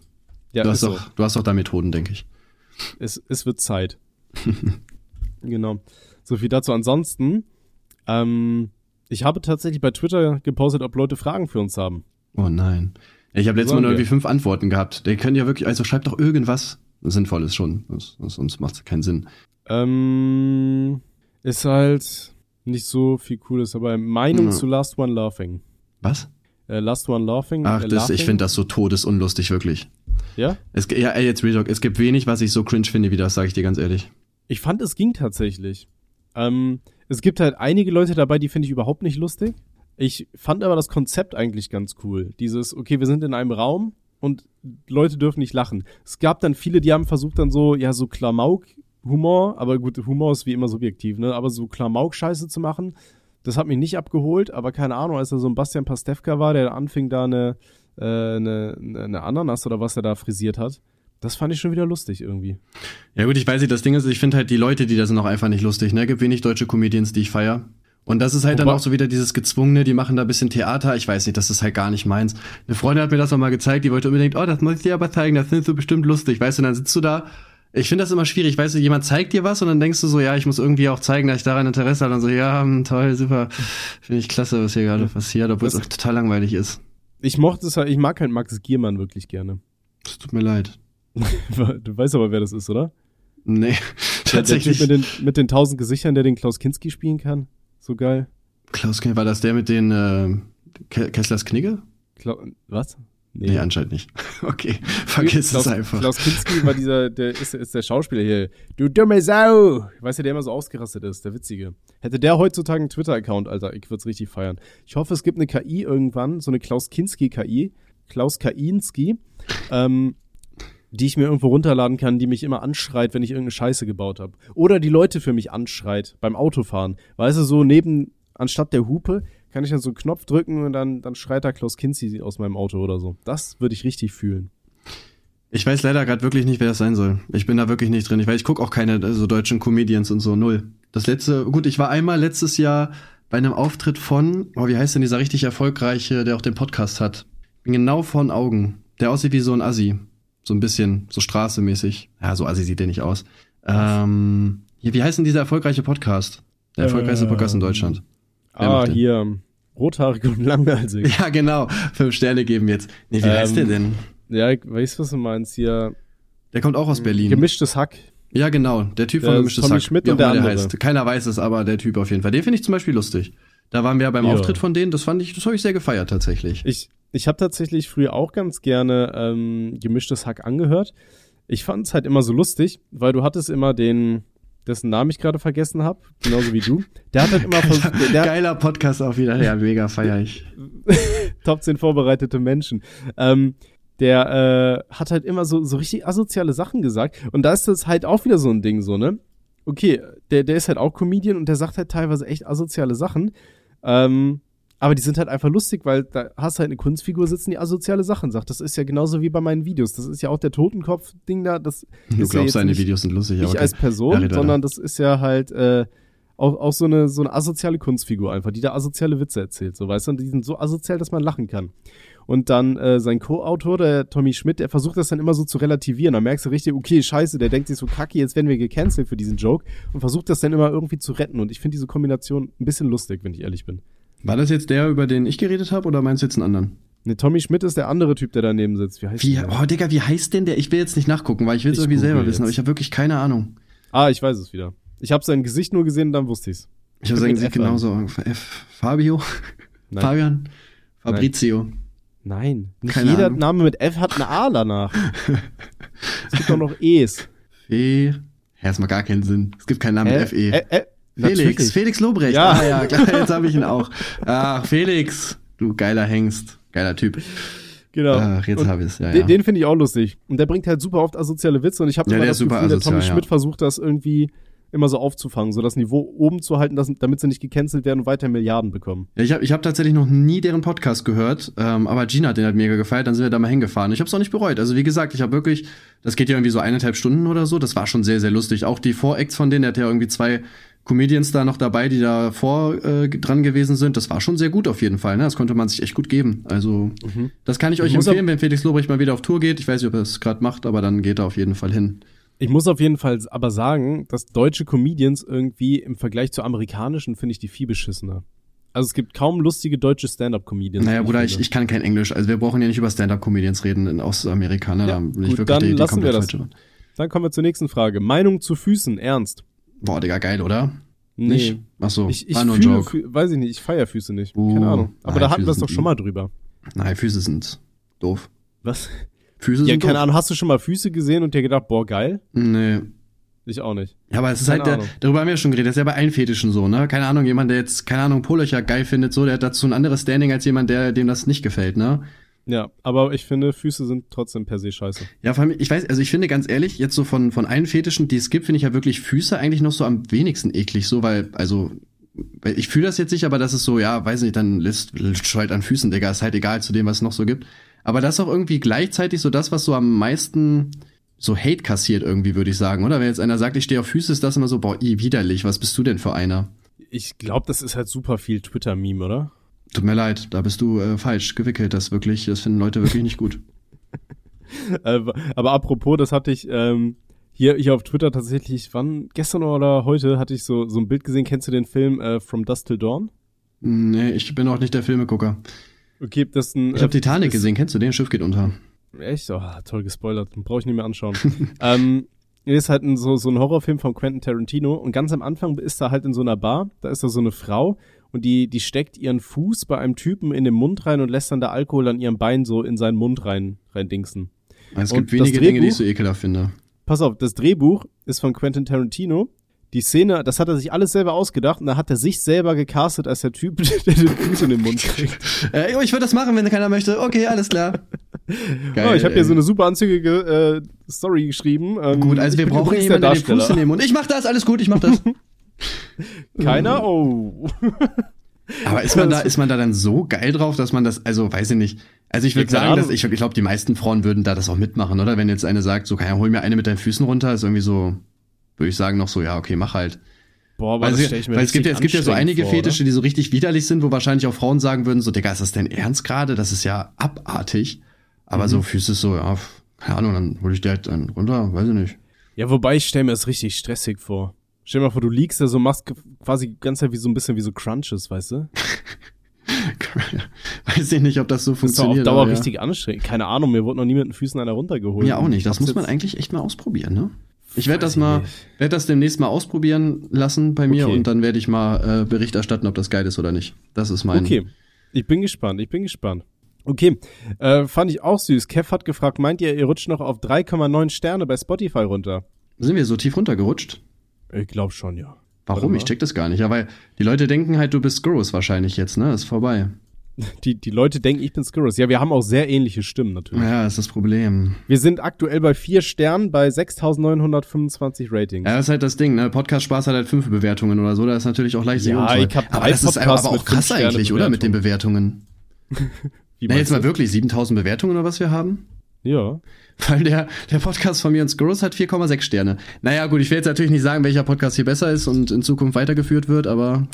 Ja, du, hast ist so. doch, du hast doch da Methoden, denke ich. Es, es wird Zeit. genau. So viel dazu. Ansonsten, ähm, ich habe tatsächlich bei Twitter gepostet, ob Leute Fragen für uns haben. Oh nein. Ich habe letztes Mal nur irgendwie fünf Antworten gehabt. Der können ja wirklich, also schreibt doch irgendwas Sinnvolles schon. Sonst macht keinen Sinn. Ähm, ist halt nicht so viel Cooles, aber Meinung Ja. zu Last One Laughing. Was? Äh, Last One Laughing. Ach, äh, das, ich Laughing. finde das so todesunlustig, wirklich. Ja? Es, ja, ey, jetzt Real Talk, es gibt wenig, was ich so cringe finde wie das, sage ich dir ganz ehrlich. Ich fand, es ging tatsächlich. Ähm, es gibt halt einige Leute dabei, die finde ich überhaupt nicht lustig. Ich fand aber das Konzept eigentlich ganz cool. Dieses, okay, wir sind in einem Raum und Leute dürfen nicht lachen. Es gab dann viele, die haben versucht dann so, ja, so Klamauk-Humor, aber gut, Humor ist wie immer subjektiv, ne? Aber so Klamauk-Scheiße zu machen, das hat mich nicht abgeholt, aber keine Ahnung, als da so ein Bastian Pastewka war, der anfing da eine, äh, eine, eine Ananas oder was er da frisiert hat, das fand ich schon wieder lustig irgendwie. Ja gut, ich weiß nicht, das Ding ist, ich finde halt die Leute, die da sind, auch einfach nicht lustig. Ne, gibt wenig deutsche Comedians, die ich feier. Und das ist halt dann Wobei- auch so wieder dieses Gezwungene, die machen da ein bisschen Theater. Ich weiß nicht, das ist halt gar nicht meins. Eine Freundin hat mir das auch mal gezeigt, die wollte unbedingt, oh, das muss ich dir aber zeigen, das findest du bestimmt lustig. Weißt du, und dann sitzt du da. Ich finde das immer schwierig, weißt du, jemand zeigt dir was und dann denkst du so, ja, ich muss irgendwie auch zeigen, dass ich daran Interesse habe. Und dann so, ja, hm, toll, super. Finde ich klasse, was hier gerade passiert, obwohl es auch total langweilig ist. Ich mochte es halt, ich mag halt Max Giermann wirklich gerne. Es tut mir leid. Du weißt aber, wer das ist, oder? Nee, Der, der tatsächlich. Typ mit den, mit den tausend Gesichtern, der den Klaus Kinski spielen kann. So geil. Klaus, war das der mit den äh, Ke Kesslers Knigge? Kla was? Nee, anscheinend nicht. Okay, vergiss Klaus, es einfach. Klaus Kinski war dieser, der ist, ist der Schauspieler hier. Du dumme Sau! Weißt du, der immer so ausgerastet ist, der Witzige. Hätte der heutzutage einen Twitter-Account, Alter, ich würde es richtig feiern. Ich hoffe, es gibt eine KI irgendwann, so eine Klaus Kinski-KI, Klaus Kainski, ähm, die ich mir irgendwo runterladen kann, die mich immer anschreit, wenn ich irgendeine Scheiße gebaut habe. Oder die Leute für mich anschreit beim Autofahren. Weißt du, so neben, anstatt der Hupe, kann ich dann so einen Knopf drücken und dann, dann schreit da Klaus Kinski aus meinem Auto oder so. Das würde ich richtig fühlen. Ich weiß leider gerade wirklich nicht, wer das sein soll. Ich bin da wirklich nicht drin. Ich ich gucke auch keine äh, so deutschen Comedians und so, null. Das letzte, gut, ich war einmal letztes Jahr bei einem Auftritt von, oh, wie heißt denn dieser richtig erfolgreiche, der auch den Podcast hat? Bin genau von Augen. Der aussieht wie so ein Assi. So ein bisschen, so straßemäßig. Ja, so Assi sieht der nicht aus. Ähm, hier, wie heißt denn dieser erfolgreiche Podcast? Der erfolgreichste Podcast in Deutschland. Wer Ah, hier, rothaarig und langhalsig. Ja, genau. Fünf Sterne geben jetzt. Nee, wie Ähm, heißt der denn? ja, ich weiß, was du meinst. Hier, Der kommt auch aus Berlin. gemischtes Hack. Ja, genau. Der Typ von Der Gemischtes Tommy Hack. Schmidt wie und der immer andere. heißt. Keiner weiß es, aber der Typ auf jeden Fall. Den finde ich zum Beispiel lustig. Da waren wir ja beim Ja. Auftritt von denen. Das fand ich, das habe ich sehr gefeiert tatsächlich. Ich, ich habe tatsächlich früher auch ganz gerne ähm, gemischtes Hack angehört. Ich fand es halt immer so lustig, weil du hattest immer den, dessen Namen ich gerade vergessen habe, genauso wie du. Der hat halt immer versucht, der, der, Geiler Podcast auch wieder. Ja, mega feier ich. Top 10 vorbereitete Menschen. Ähm, der äh, hat halt immer so, so richtig asoziale Sachen gesagt. Und da ist das halt auch wieder so ein Ding, so, ne? Okay, der, der ist halt auch Comedian und der sagt halt teilweise echt asoziale Sachen. Ähm, aber die sind halt einfach lustig, weil da hast halt eine Kunstfigur sitzen, die asoziale Sachen sagt. Das ist ja genauso wie bei meinen Videos. Das ist ja auch der Totenkopf-Ding da. Das Du ist ja glaubst, seine nicht Videos sind lustig, aber als okay. Person, Ja, sondern das ist ja halt äh, auch, auch so, eine, so eine asoziale Kunstfigur einfach, die da asoziale Witze erzählt, so weißt du, und die sind so asozial, dass man lachen kann. Und dann äh, sein Co-Autor, der Tommy Schmidt, der versucht das dann immer so zu relativieren. Da merkst du richtig, okay, scheiße, der denkt sich so, kacke, jetzt werden wir gecancelt für diesen Joke und versucht das dann immer irgendwie zu retten. Und ich finde diese Kombination ein bisschen lustig, wenn ich ehrlich bin. War das jetzt der, über den ich geredet habe, oder meinst du jetzt einen anderen? Ne, Tommy Schmidt ist der andere Typ, der daneben sitzt. Wie heißt Wie, der? oh, Digga, wie heißt denn der? Ich will jetzt nicht nachgucken, weil ich will es Ich irgendwie selber google wissen, aber jetzt. ich habe wirklich keine Ahnung. Ah, ich weiß es wieder. Ich habe sein Gesicht nur gesehen und dann wusste ich's. Ich habe mit sie F an. genauso. F. Fabio? Nein. Fabian? Fabrizio? Nein, nicht Keine jeder Ahnung. Name mit F hat eine A danach. es gibt auch noch E's. Fe? Ja, erstmal gar keinen Sinn. Es gibt keinen Namen mit FE. Äh, äh, Felix, natürlich. Felix Lobrecht. Ja. Ah ja, klar, jetzt habe ich ihn auch. Ach, Felix, du geiler Hengst, geiler Typ. Genau. Ach, jetzt habe ich es. Ja, Den, ja. den finde ich auch lustig. Und der bringt halt super oft asoziale Witze und ich habe Ja, immer der das Gefühl, der asozial, Tommy ja. Schmidt versucht das irgendwie immer so aufzufangen, so das Niveau oben zu halten, dass, damit sie nicht gecancelt werden und weiter Milliarden bekommen. Ja, ich habe ich hab tatsächlich noch nie deren Podcast gehört, ähm, aber Gina hat den halt mega gefeiert, dann sind wir da mal hingefahren. Ich habe es auch nicht bereut. Also wie gesagt, ich habe wirklich, das geht ja irgendwie so eineinhalb Stunden oder so, das war schon sehr, sehr lustig. Auch die Voracts von denen, der hat ja irgendwie zwei Comedians da noch dabei, die da vor äh, dran gewesen sind. Das war schon sehr gut auf jeden Fall. Ne? Das konnte man sich echt gut geben. Also das kann ich euch Ich empfehlen, wenn Felix Lobrecht mal wieder auf Tour geht. Ich weiß nicht, ob er es gerade macht, aber dann geht er auf jeden Fall hin. Ich muss auf jeden Fall aber sagen, dass deutsche Comedians irgendwie im Vergleich zu amerikanischen finde ich die viel beschissener. Also es gibt kaum lustige deutsche Stand-up-Comedians. Naja, Bruder, ich, ich kann kein Englisch. Also wir brauchen ja nicht über Stand-Up-Comedians reden in, aus Amerika. Ne? Ja, da bin gut, ich wirklich dann die, die lassen wir das. falsche. Dann kommen wir zur nächsten Frage. Meinung zu Füßen, ernst? Boah, Digga, geil, oder? Nee. Nicht? Ach so, Ich, ich war nur ein fühle, Joke. Fü weiß ich nicht, ich feier Füße nicht. Uh, Keine Ahnung. Aber nein, da hatten wir es doch schon mal drüber. Nein, Füße sind doof. Was? Füße Ja, sind keine doof. Ahnung, hast du schon mal Füße gesehen und dir gedacht, boah, geil? Nee. Ich auch nicht. Ja, aber es ist Keine halt, der, darüber haben wir ja schon geredet, das ist ja bei allen Fetischen so, ne? Keine Ahnung, jemand, der jetzt, keine Ahnung, Polöcher geil findet, so, der hat dazu ein anderes Standing als jemand, der, dem das nicht gefällt, ne? Ja, aber ich finde, Füße sind trotzdem per se scheiße. Ja, vor allem, ich weiß, also ich finde ganz ehrlich, jetzt so von, von allen Fetischen, die es gibt, finde ich ja wirklich Füße eigentlich noch so am wenigsten eklig, so, weil, also, ich fühle das jetzt nicht, aber das ist so, ja, weiß nicht, dann lässt halt an Füßen, Digga, ist halt egal zu dem, was es noch so gibt. Aber das ist auch irgendwie gleichzeitig so das, was so am meisten so Hate kassiert irgendwie, würde ich sagen, oder? Wenn jetzt einer sagt, ich stehe auf Füße, ist das immer so, boah, i, widerlich, was bist du denn für einer? Ich glaube, das ist halt super viel Twitter-Meme, oder? Tut mir leid, da bist du äh, falsch gewickelt, das wirklich, das finden Leute wirklich nicht gut. Äh, aber apropos, das hatte ich ähm, hier, hier auf Twitter tatsächlich, wann, gestern oder heute, hatte ich so, so ein Bild gesehen. Kennst du den Film äh, From Dusk Till Dawn? Nee, ich bin auch nicht der Filmegucker. Okay, das ist ein. Ich habe äh, Titanic gesehen, kennst du den? Schiff geht unter. Echt? Oh, toll gespoilert. Brauche ich nicht mehr anschauen. ähm, ist halt ein, so, so ein Horrorfilm von Quentin Tarantino und ganz am Anfang ist er halt in so einer Bar, da ist da so eine Frau und die, die steckt ihren Fuß bei einem Typen in den Mund rein und lässt dann der Alkohol an ihrem Bein so in seinen Mund rein, rein dingsen. Es Und gibt wenige Dinge, die ich Drehbuch? so ekelhaft finde. Pass auf, das Drehbuch ist von Quentin Tarantino. Die Szene, das hat er sich alles selber ausgedacht und da hat er sich selber gecastet als der Typ, der den Fuß in den Mund kriegt. Äh, ich würde das machen, wenn keiner möchte. Okay, alles klar. oh, ich habe hier so eine super anzügige äh, Story geschrieben. Ähm, Gut, also wir brauchen jemanden, der den. Fuß in den Mund. Ich mach das, alles gut, ich mach das. Keiner? Oh. Aber ist man da, ist man da dann so geil drauf, dass man das, also weiß ich nicht. Also ich würde sagen, dass ich, ich glaube, die meisten Frauen würden da das auch mitmachen, oder? Wenn jetzt eine sagt, so, ja, hol mir eine mit deinen Füßen runter, ist irgendwie so, würde ich sagen, noch so, ja, okay, mach halt. Boah, aber Weil, das ich mir weil es gibt ja, es gibt ja so einige vor, Fetische, die so richtig widerlich sind, wo wahrscheinlich auch Frauen sagen würden, so, Digga, ist das denn ernst gerade? Das ist ja abartig. Aber Mhm. so Füße ist so, ja, keine Ahnung, dann hol ich dir halt dann runter, weiß ich nicht. Ja, wobei ich stell mir das richtig stressig vor. Stell dir mal vor, du liegst da so, machst quasi die ganze Zeit wie so ein bisschen wie so Crunches, weißt du? weiß ich nicht, ob das so Das ist doch auf funktioniert. Dauer aber ja. richtig anstrengend. Keine Ahnung, mir wurde noch nie mit den Füßen einer runtergeholt. Ja, auch nicht. Das muss man eigentlich echt mal ausprobieren, ne? Ich werde das mal, werde das demnächst mal ausprobieren lassen bei mir Okay. und dann werde ich mal äh, Bericht erstatten, ob das geil ist oder nicht. Das ist mein. Okay, ich bin gespannt, ich bin gespannt. Okay, äh, fand ich auch süß. Kev hat gefragt, meint ihr, ihr rutscht noch auf 3,9 Sterne bei Spotify runter? Sind wir so tief runtergerutscht? Ich glaube schon, ja. Warum? Ich check das gar nicht. Ja, weil die Leute denken halt, du bist Gross wahrscheinlich jetzt, ne? Ist vorbei. Die, die Leute denken, ich bin Skurrus. Ja, wir haben auch sehr ähnliche Stimmen natürlich. Ja, ist das Problem. Wir sind aktuell bei vier Sternen bei 6.925 Ratings. Ja, das ist halt das Ding, ne? Podcast Spaß hat halt fünf Bewertungen oder so, da ist natürlich auch leicht Ja, ich hab Aber das ist aber auch krass eigentlich, oder? Mit den. Bewertungen. Wie Na, jetzt mal wirklich 7000 Bewertungen oder was wir haben? Ja. Weil der, der Podcast von mir und Skurrus hat 4,6 Sterne. Naja, gut, ich will jetzt natürlich nicht sagen, welcher Podcast hier besser ist und in Zukunft weitergeführt wird, aber.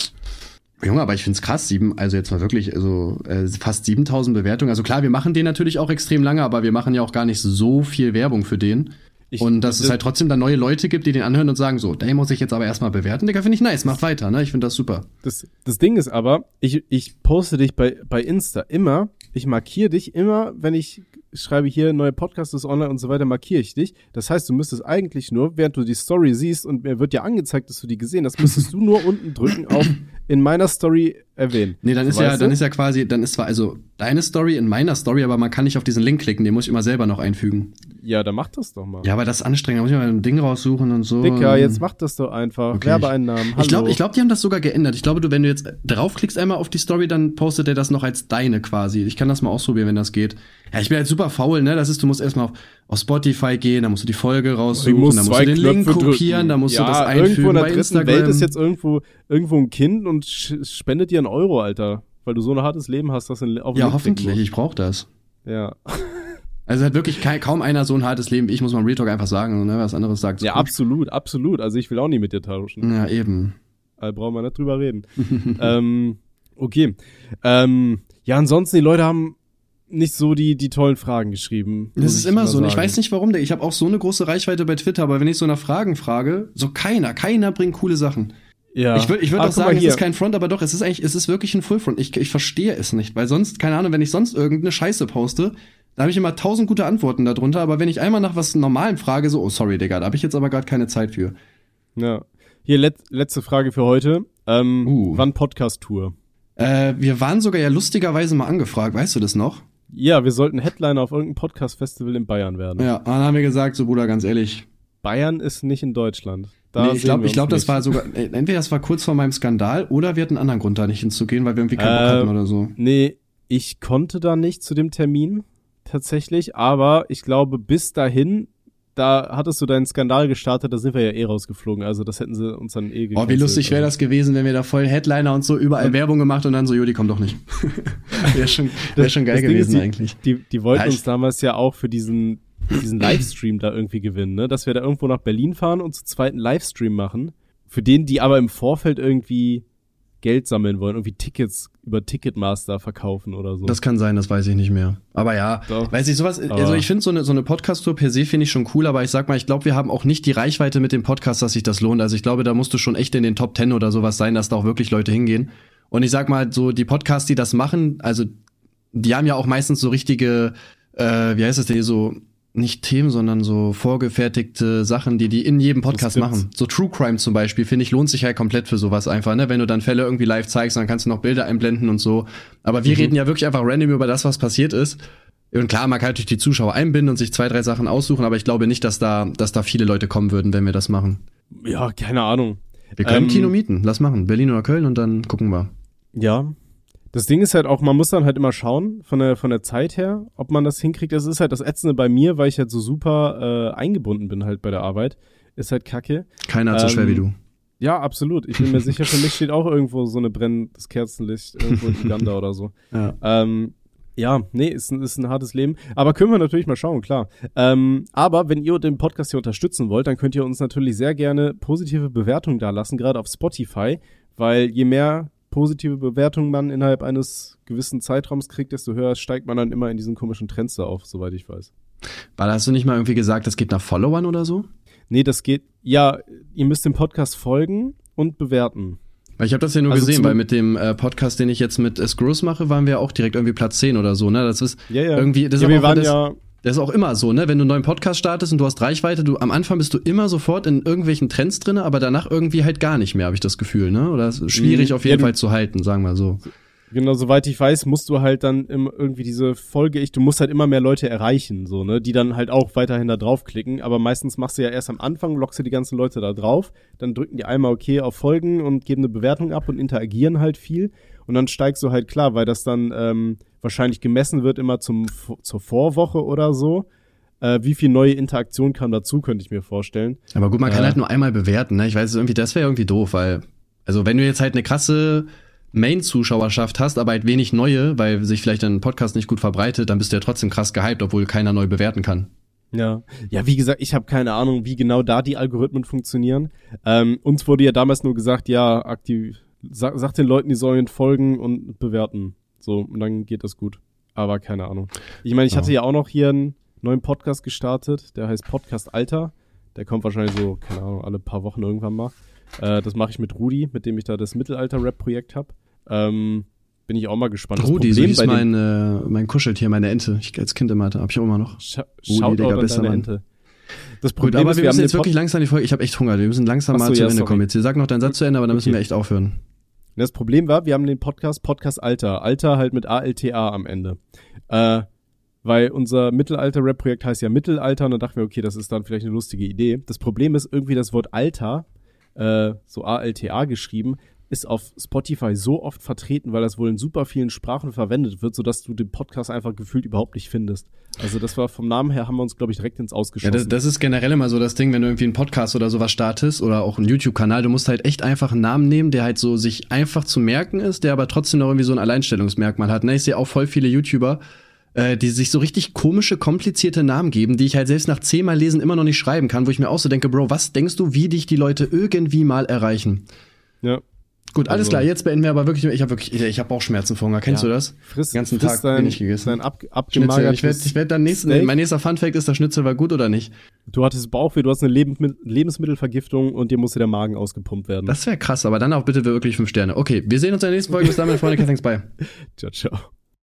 Junge, aber ich find's krass, sieben, also jetzt mal wirklich, also äh, fast 7000 Bewertungen. Also klar, wir machen den natürlich auch extrem lange, aber wir machen ja auch gar nicht so viel Werbung für den. Ich- und dass es halt trotzdem dann neue Leute gibt, die den anhören und sagen, so, den muss ich jetzt aber erstmal bewerten. Digga, finde ich nice, macht weiter, ne? Ich finde das super. Das, das Ding ist aber, ich, ich poste dich bei, bei Insta immer, ich markiere dich immer, wenn ich schreibe hier, neue Podcast ist online und so weiter, markiere ich dich. Das heißt, du müsstest eigentlich nur, während du die Story siehst und mir wird ja angezeigt, dass du die gesehen hast, müsstest du nur unten drücken auf in meiner Story erwähnen. Nee, dann ist So, ja, weißt dann du? ist ja quasi, dann ist zwar also deine Story in meiner Story, aber man kann nicht auf diesen Link klicken, den muss ich immer selber noch einfügen. Ja, dann mach das doch mal. Ja, aber das ist anstrengend, da muss ich mal ein Ding raussuchen und so. Dicker, jetzt mach das doch einfach. Okay, Werbeeinnahmen. Hallo. Ich glaube, ich glaub, die haben das sogar geändert. Ich glaube, du, wenn du jetzt draufklickst einmal auf die Story, dann postet er das noch als deine quasi. Ich kann das mal ausprobieren, wenn das geht. Ja, ich bin halt super faul, ne? Das ist, du musst erstmal auf, auf Spotify gehen, dann musst du die Folge raussuchen, musst dann musst du den Link Knöpfe kopieren, drücken. dann musst ja, du das irgendwo einfügen in der bei dritten Instagram. Welt ist jetzt irgendwo, irgendwo ein Kind und spendet dir einen Euro, Alter. Weil du so ein hartes Leben hast, dass du auf ja, hoffentlich, ich brauch das. Ja, Also hat wirklich kein, kaum einer so ein hartes Leben wie ich, muss man Real Talk einfach sagen, ne? Was anderes sagt. ja absolut, absolut. Also ich will auch nie mit dir tauschen. Ja, eben. Da brauchen wir nicht drüber reden. ähm, okay. Ähm, ja, ansonsten, die Leute haben nicht so die, die tollen Fragen geschrieben. Das ist immer so. und Ich sagen. weiß nicht warum. Ich habe auch so eine große Reichweite bei Twitter, aber wenn ich so nach Fragen frage, so keiner, keiner bringt coole Sachen. Ja. Ich würde ich würd Ah, auch sagen, es ist kein Front, aber doch, es ist eigentlich, es ist wirklich ein Full Front. Ich, ich verstehe es nicht, weil sonst, keine Ahnung, wenn ich sonst irgendeine Scheiße poste, da habe ich immer tausend gute Antworten darunter, aber wenn ich einmal nach was Normalem frage, so, oh sorry, Digga, da habe ich jetzt aber gerade keine Zeit für. Ja. Hier, let, letzte Frage für heute. Ähm, Uh. Wann Podcast-Tour? Äh, wir waren sogar ja lustigerweise mal angefragt, weißt du das noch? Ja, wir sollten Headliner auf irgendeinem Podcast-Festival in Bayern werden. Ja, dann haben wir gesagt, so Bruder, ganz ehrlich. Bayern ist nicht in Deutschland. Da Nee, ich glaube, glaub, das war sogar, äh, entweder das war kurz vor meinem Skandal oder wir hatten einen anderen Grund, da nicht hinzugehen, weil wir irgendwie keinen Bock Ähm, hatten oder so. Nee, ich konnte da nicht zu dem Termin tatsächlich, aber ich glaube, bis dahin, da hattest du deinen Skandal gestartet, da sind wir ja eh rausgeflogen. Also das hätten sie uns dann eh Oh, wie gecancelt. lustig wäre das gewesen, wenn wir da voll Headliner und so überall Werbung gemacht und dann so, Jodi, komm doch nicht. wäre schon, wär schon geil Das Ding ist, gewesen die, eigentlich. Die, die wollten Ja, uns damals ja auch für diesen, diesen Livestream da irgendwie gewinnen, ne? Dass wir da irgendwo nach Berlin fahren und zu zweiten Livestream machen, für den die aber im Vorfeld irgendwie Geld sammeln wollen, irgendwie Tickets über Ticketmaster verkaufen oder so. Das kann sein, das weiß ich nicht mehr. Aber ja, Doch. weiß ich, sowas, also Aber- ich finde so eine, so eine Podcast-Tour per se finde ich schon cool, aber ich sag mal, ich glaube, wir haben auch nicht die Reichweite mit dem Podcast, dass sich das lohnt. Also ich glaube, da musst du schon echt in den Top Ten oder sowas sein, dass da auch wirklich Leute hingehen. Und ich sag mal, so die Podcasts, die das machen, also die haben ja auch meistens so richtige, äh, wie heißt das denn hier, so nicht Themen, sondern so vorgefertigte Sachen, die die in jedem Podcast machen. So True Crime zum Beispiel, finde ich, lohnt sich halt komplett für sowas einfach, ne? Wenn du dann Fälle irgendwie live zeigst, dann kannst du noch Bilder einblenden und so. Aber wir Mhm. reden ja wirklich einfach random über das, was passiert ist. Und klar, man kann natürlich die Zuschauer einbinden und sich zwei, drei Sachen aussuchen, aber ich glaube nicht, dass da, dass da viele Leute kommen würden, wenn wir das machen. ja, keine Ahnung. Wir können Ähm, Kino mieten, lass machen. Berlin oder Köln und dann gucken wir. Ja. Das Ding ist halt auch, man muss dann halt immer schauen, von der, von der Zeit her, ob man das hinkriegt. Das ist halt das Ätzende bei mir, weil ich halt so super äh, eingebunden bin halt bei der Arbeit. Ist halt kacke. Keiner hat so Ähm, schwer wie du. Ja, absolut. Ich bin mir sicher, für mich steht auch irgendwo so eine brennendes Kerzenlicht irgendwo in Uganda oder so. Ja. Ähm, ja, nee, ist ein, ist ein hartes Leben. Aber können wir natürlich mal schauen, klar. Ähm, aber wenn ihr den Podcast hier unterstützen wollt, dann könnt ihr uns natürlich sehr gerne positive Bewertungen da lassen, gerade auf Spotify, weil je mehr positive Bewertungen man innerhalb eines gewissen Zeitraums kriegt, desto höher steigt man dann immer in diesen komischen Trends da auf, soweit ich weiß. Weil hast du nicht mal irgendwie gesagt, das geht nach Followern oder so? Nee, das geht, ja, ihr müsst dem Podcast folgen und bewerten. Weil ich habe das ja nur Also gesehen, weil mit dem äh, Podcast, den ich jetzt mit Screws mache, waren wir auch direkt irgendwie Platz 10 oder so, ne? Das ist Ja, ja. irgendwie, das ist ja, aber wir waren das, ja, das ist auch immer so, ne? Wenn du einen neuen Podcast startest und du hast Reichweite, du am Anfang bist du immer sofort in irgendwelchen Trends drinne, aber danach irgendwie halt gar nicht mehr, habe ich das Gefühl, ne? Oder es ist schwierig Mhm. auf jeden Ja, Fall zu halten, sagen wir so. Genau, soweit ich weiß, musst du halt dann irgendwie diese Folge, ich, du musst halt immer mehr Leute erreichen, so, ne, die dann halt auch weiterhin da draufklicken, aber meistens machst du ja erst am Anfang, lockst du die ganzen Leute da drauf, dann drücken die einmal okay auf Folgen und geben eine Bewertung ab und interagieren halt viel und dann steigst du halt klar, weil das dann ähm, wahrscheinlich gemessen wird immer zum, zur Vorwoche oder so, äh, wie viel neue Interaktion kam dazu, könnte ich mir vorstellen. Aber gut, man kann Ja. halt nur einmal bewerten, ne? Ich weiß irgendwie, das wäre irgendwie doof, weil, also wenn du jetzt halt eine krasse Main-Zuschauerschaft hast, aber halt wenig neue, weil sich vielleicht ein Podcast nicht gut verbreitet, dann bist du ja trotzdem krass gehypt, obwohl keiner neu bewerten kann. Ja, ja, wie gesagt, ich habe keine Ahnung, wie genau da die Algorithmen funktionieren. Ähm, uns wurde ja damals nur gesagt, ja, aktiv, sag, sag den Leuten, die sollen folgen und bewerten. So, und dann geht das gut. Aber keine Ahnung. Ich meine, ich hatte ja auch noch hier einen neuen Podcast gestartet, der heißt Podcast Alter. Der kommt wahrscheinlich so, keine Ahnung, alle paar Wochen irgendwann mal. Äh, das mache ich mit Rudi, mit dem ich da das Mittelalter-Rap-Projekt habe. Ähm, bin ich auch mal gespannt. Das Rudi, so Problem hieß bei dem- mein, äh, mein Kuscheltier, meine Ente. Ich als Kind immer hatte, hab ich auch immer noch. Scha Rudi, Shoutout Digga, an deine. Ente. Das Gut, Problem aber ist, wir wir müssen jetzt wirklich langsam die Folge. Ich habe echt Hunger. Wir müssen langsam so, mal zu ja, Ende sorry. kommen. Jetzt sag noch deinen Satz zu Ende, aber dann müssen Okay. wir echt aufhören. Das Problem war, wir haben den Podcast Podcast Alter. Alter halt mit ALTA am Ende. Äh, weil unser Mittelalter-Rap-Projekt heißt ja Mittelalter und dann dachten wir, okay, das ist dann vielleicht eine lustige Idee. Das Problem ist irgendwie das Wort Alter, äh, so ALTA geschrieben, ist auf Spotify so oft vertreten, weil das wohl in super vielen Sprachen verwendet wird, sodass du den Podcast einfach gefühlt überhaupt nicht findest. Also das war vom Namen her, haben wir uns, glaube ich, direkt ins Ja, Ausgeschossen. das, das ist generell immer so das Ding, wenn du irgendwie einen Podcast oder sowas startest oder auch einen YouTube-Kanal, du musst halt echt einfach einen Namen nehmen, der halt so sich einfach zu merken ist, der aber trotzdem noch irgendwie so ein Alleinstellungsmerkmal hat. Ne? Ich sehe auch voll viele YouTuber, äh, die sich so richtig komische, komplizierte Namen geben, die ich halt selbst nach zehnmal lesen immer noch nicht schreiben kann, wo ich mir auch so denke, Bro, was denkst du, wie dich die Leute irgendwie mal erreichen? ja. Gut, alles Also- klar, jetzt beenden wir aber wirklich, ich habe wirklich, ich, ich habe Bauchschmerzen vor Hunger, kennst Ja. du das? Friss, Den ganzen friss Tag dein, wenig gegessen. Dein ab, Schnitzel, ich werde ich werd dann nächsten, Steak. mein nächster Funfact ist, das Schnitzel war gut oder nicht? Du hattest Bauchweh, du hast eine Lebensmi- Lebensmittelvergiftung und dir musste der Magen ausgepumpt werden. Das wäre krass, aber dann auch bitte wirklich fünf Sterne. Okay, wir sehen uns in der nächsten Folge. Bis dann, meine Freunde. Thanks, bye. ciao, ciao.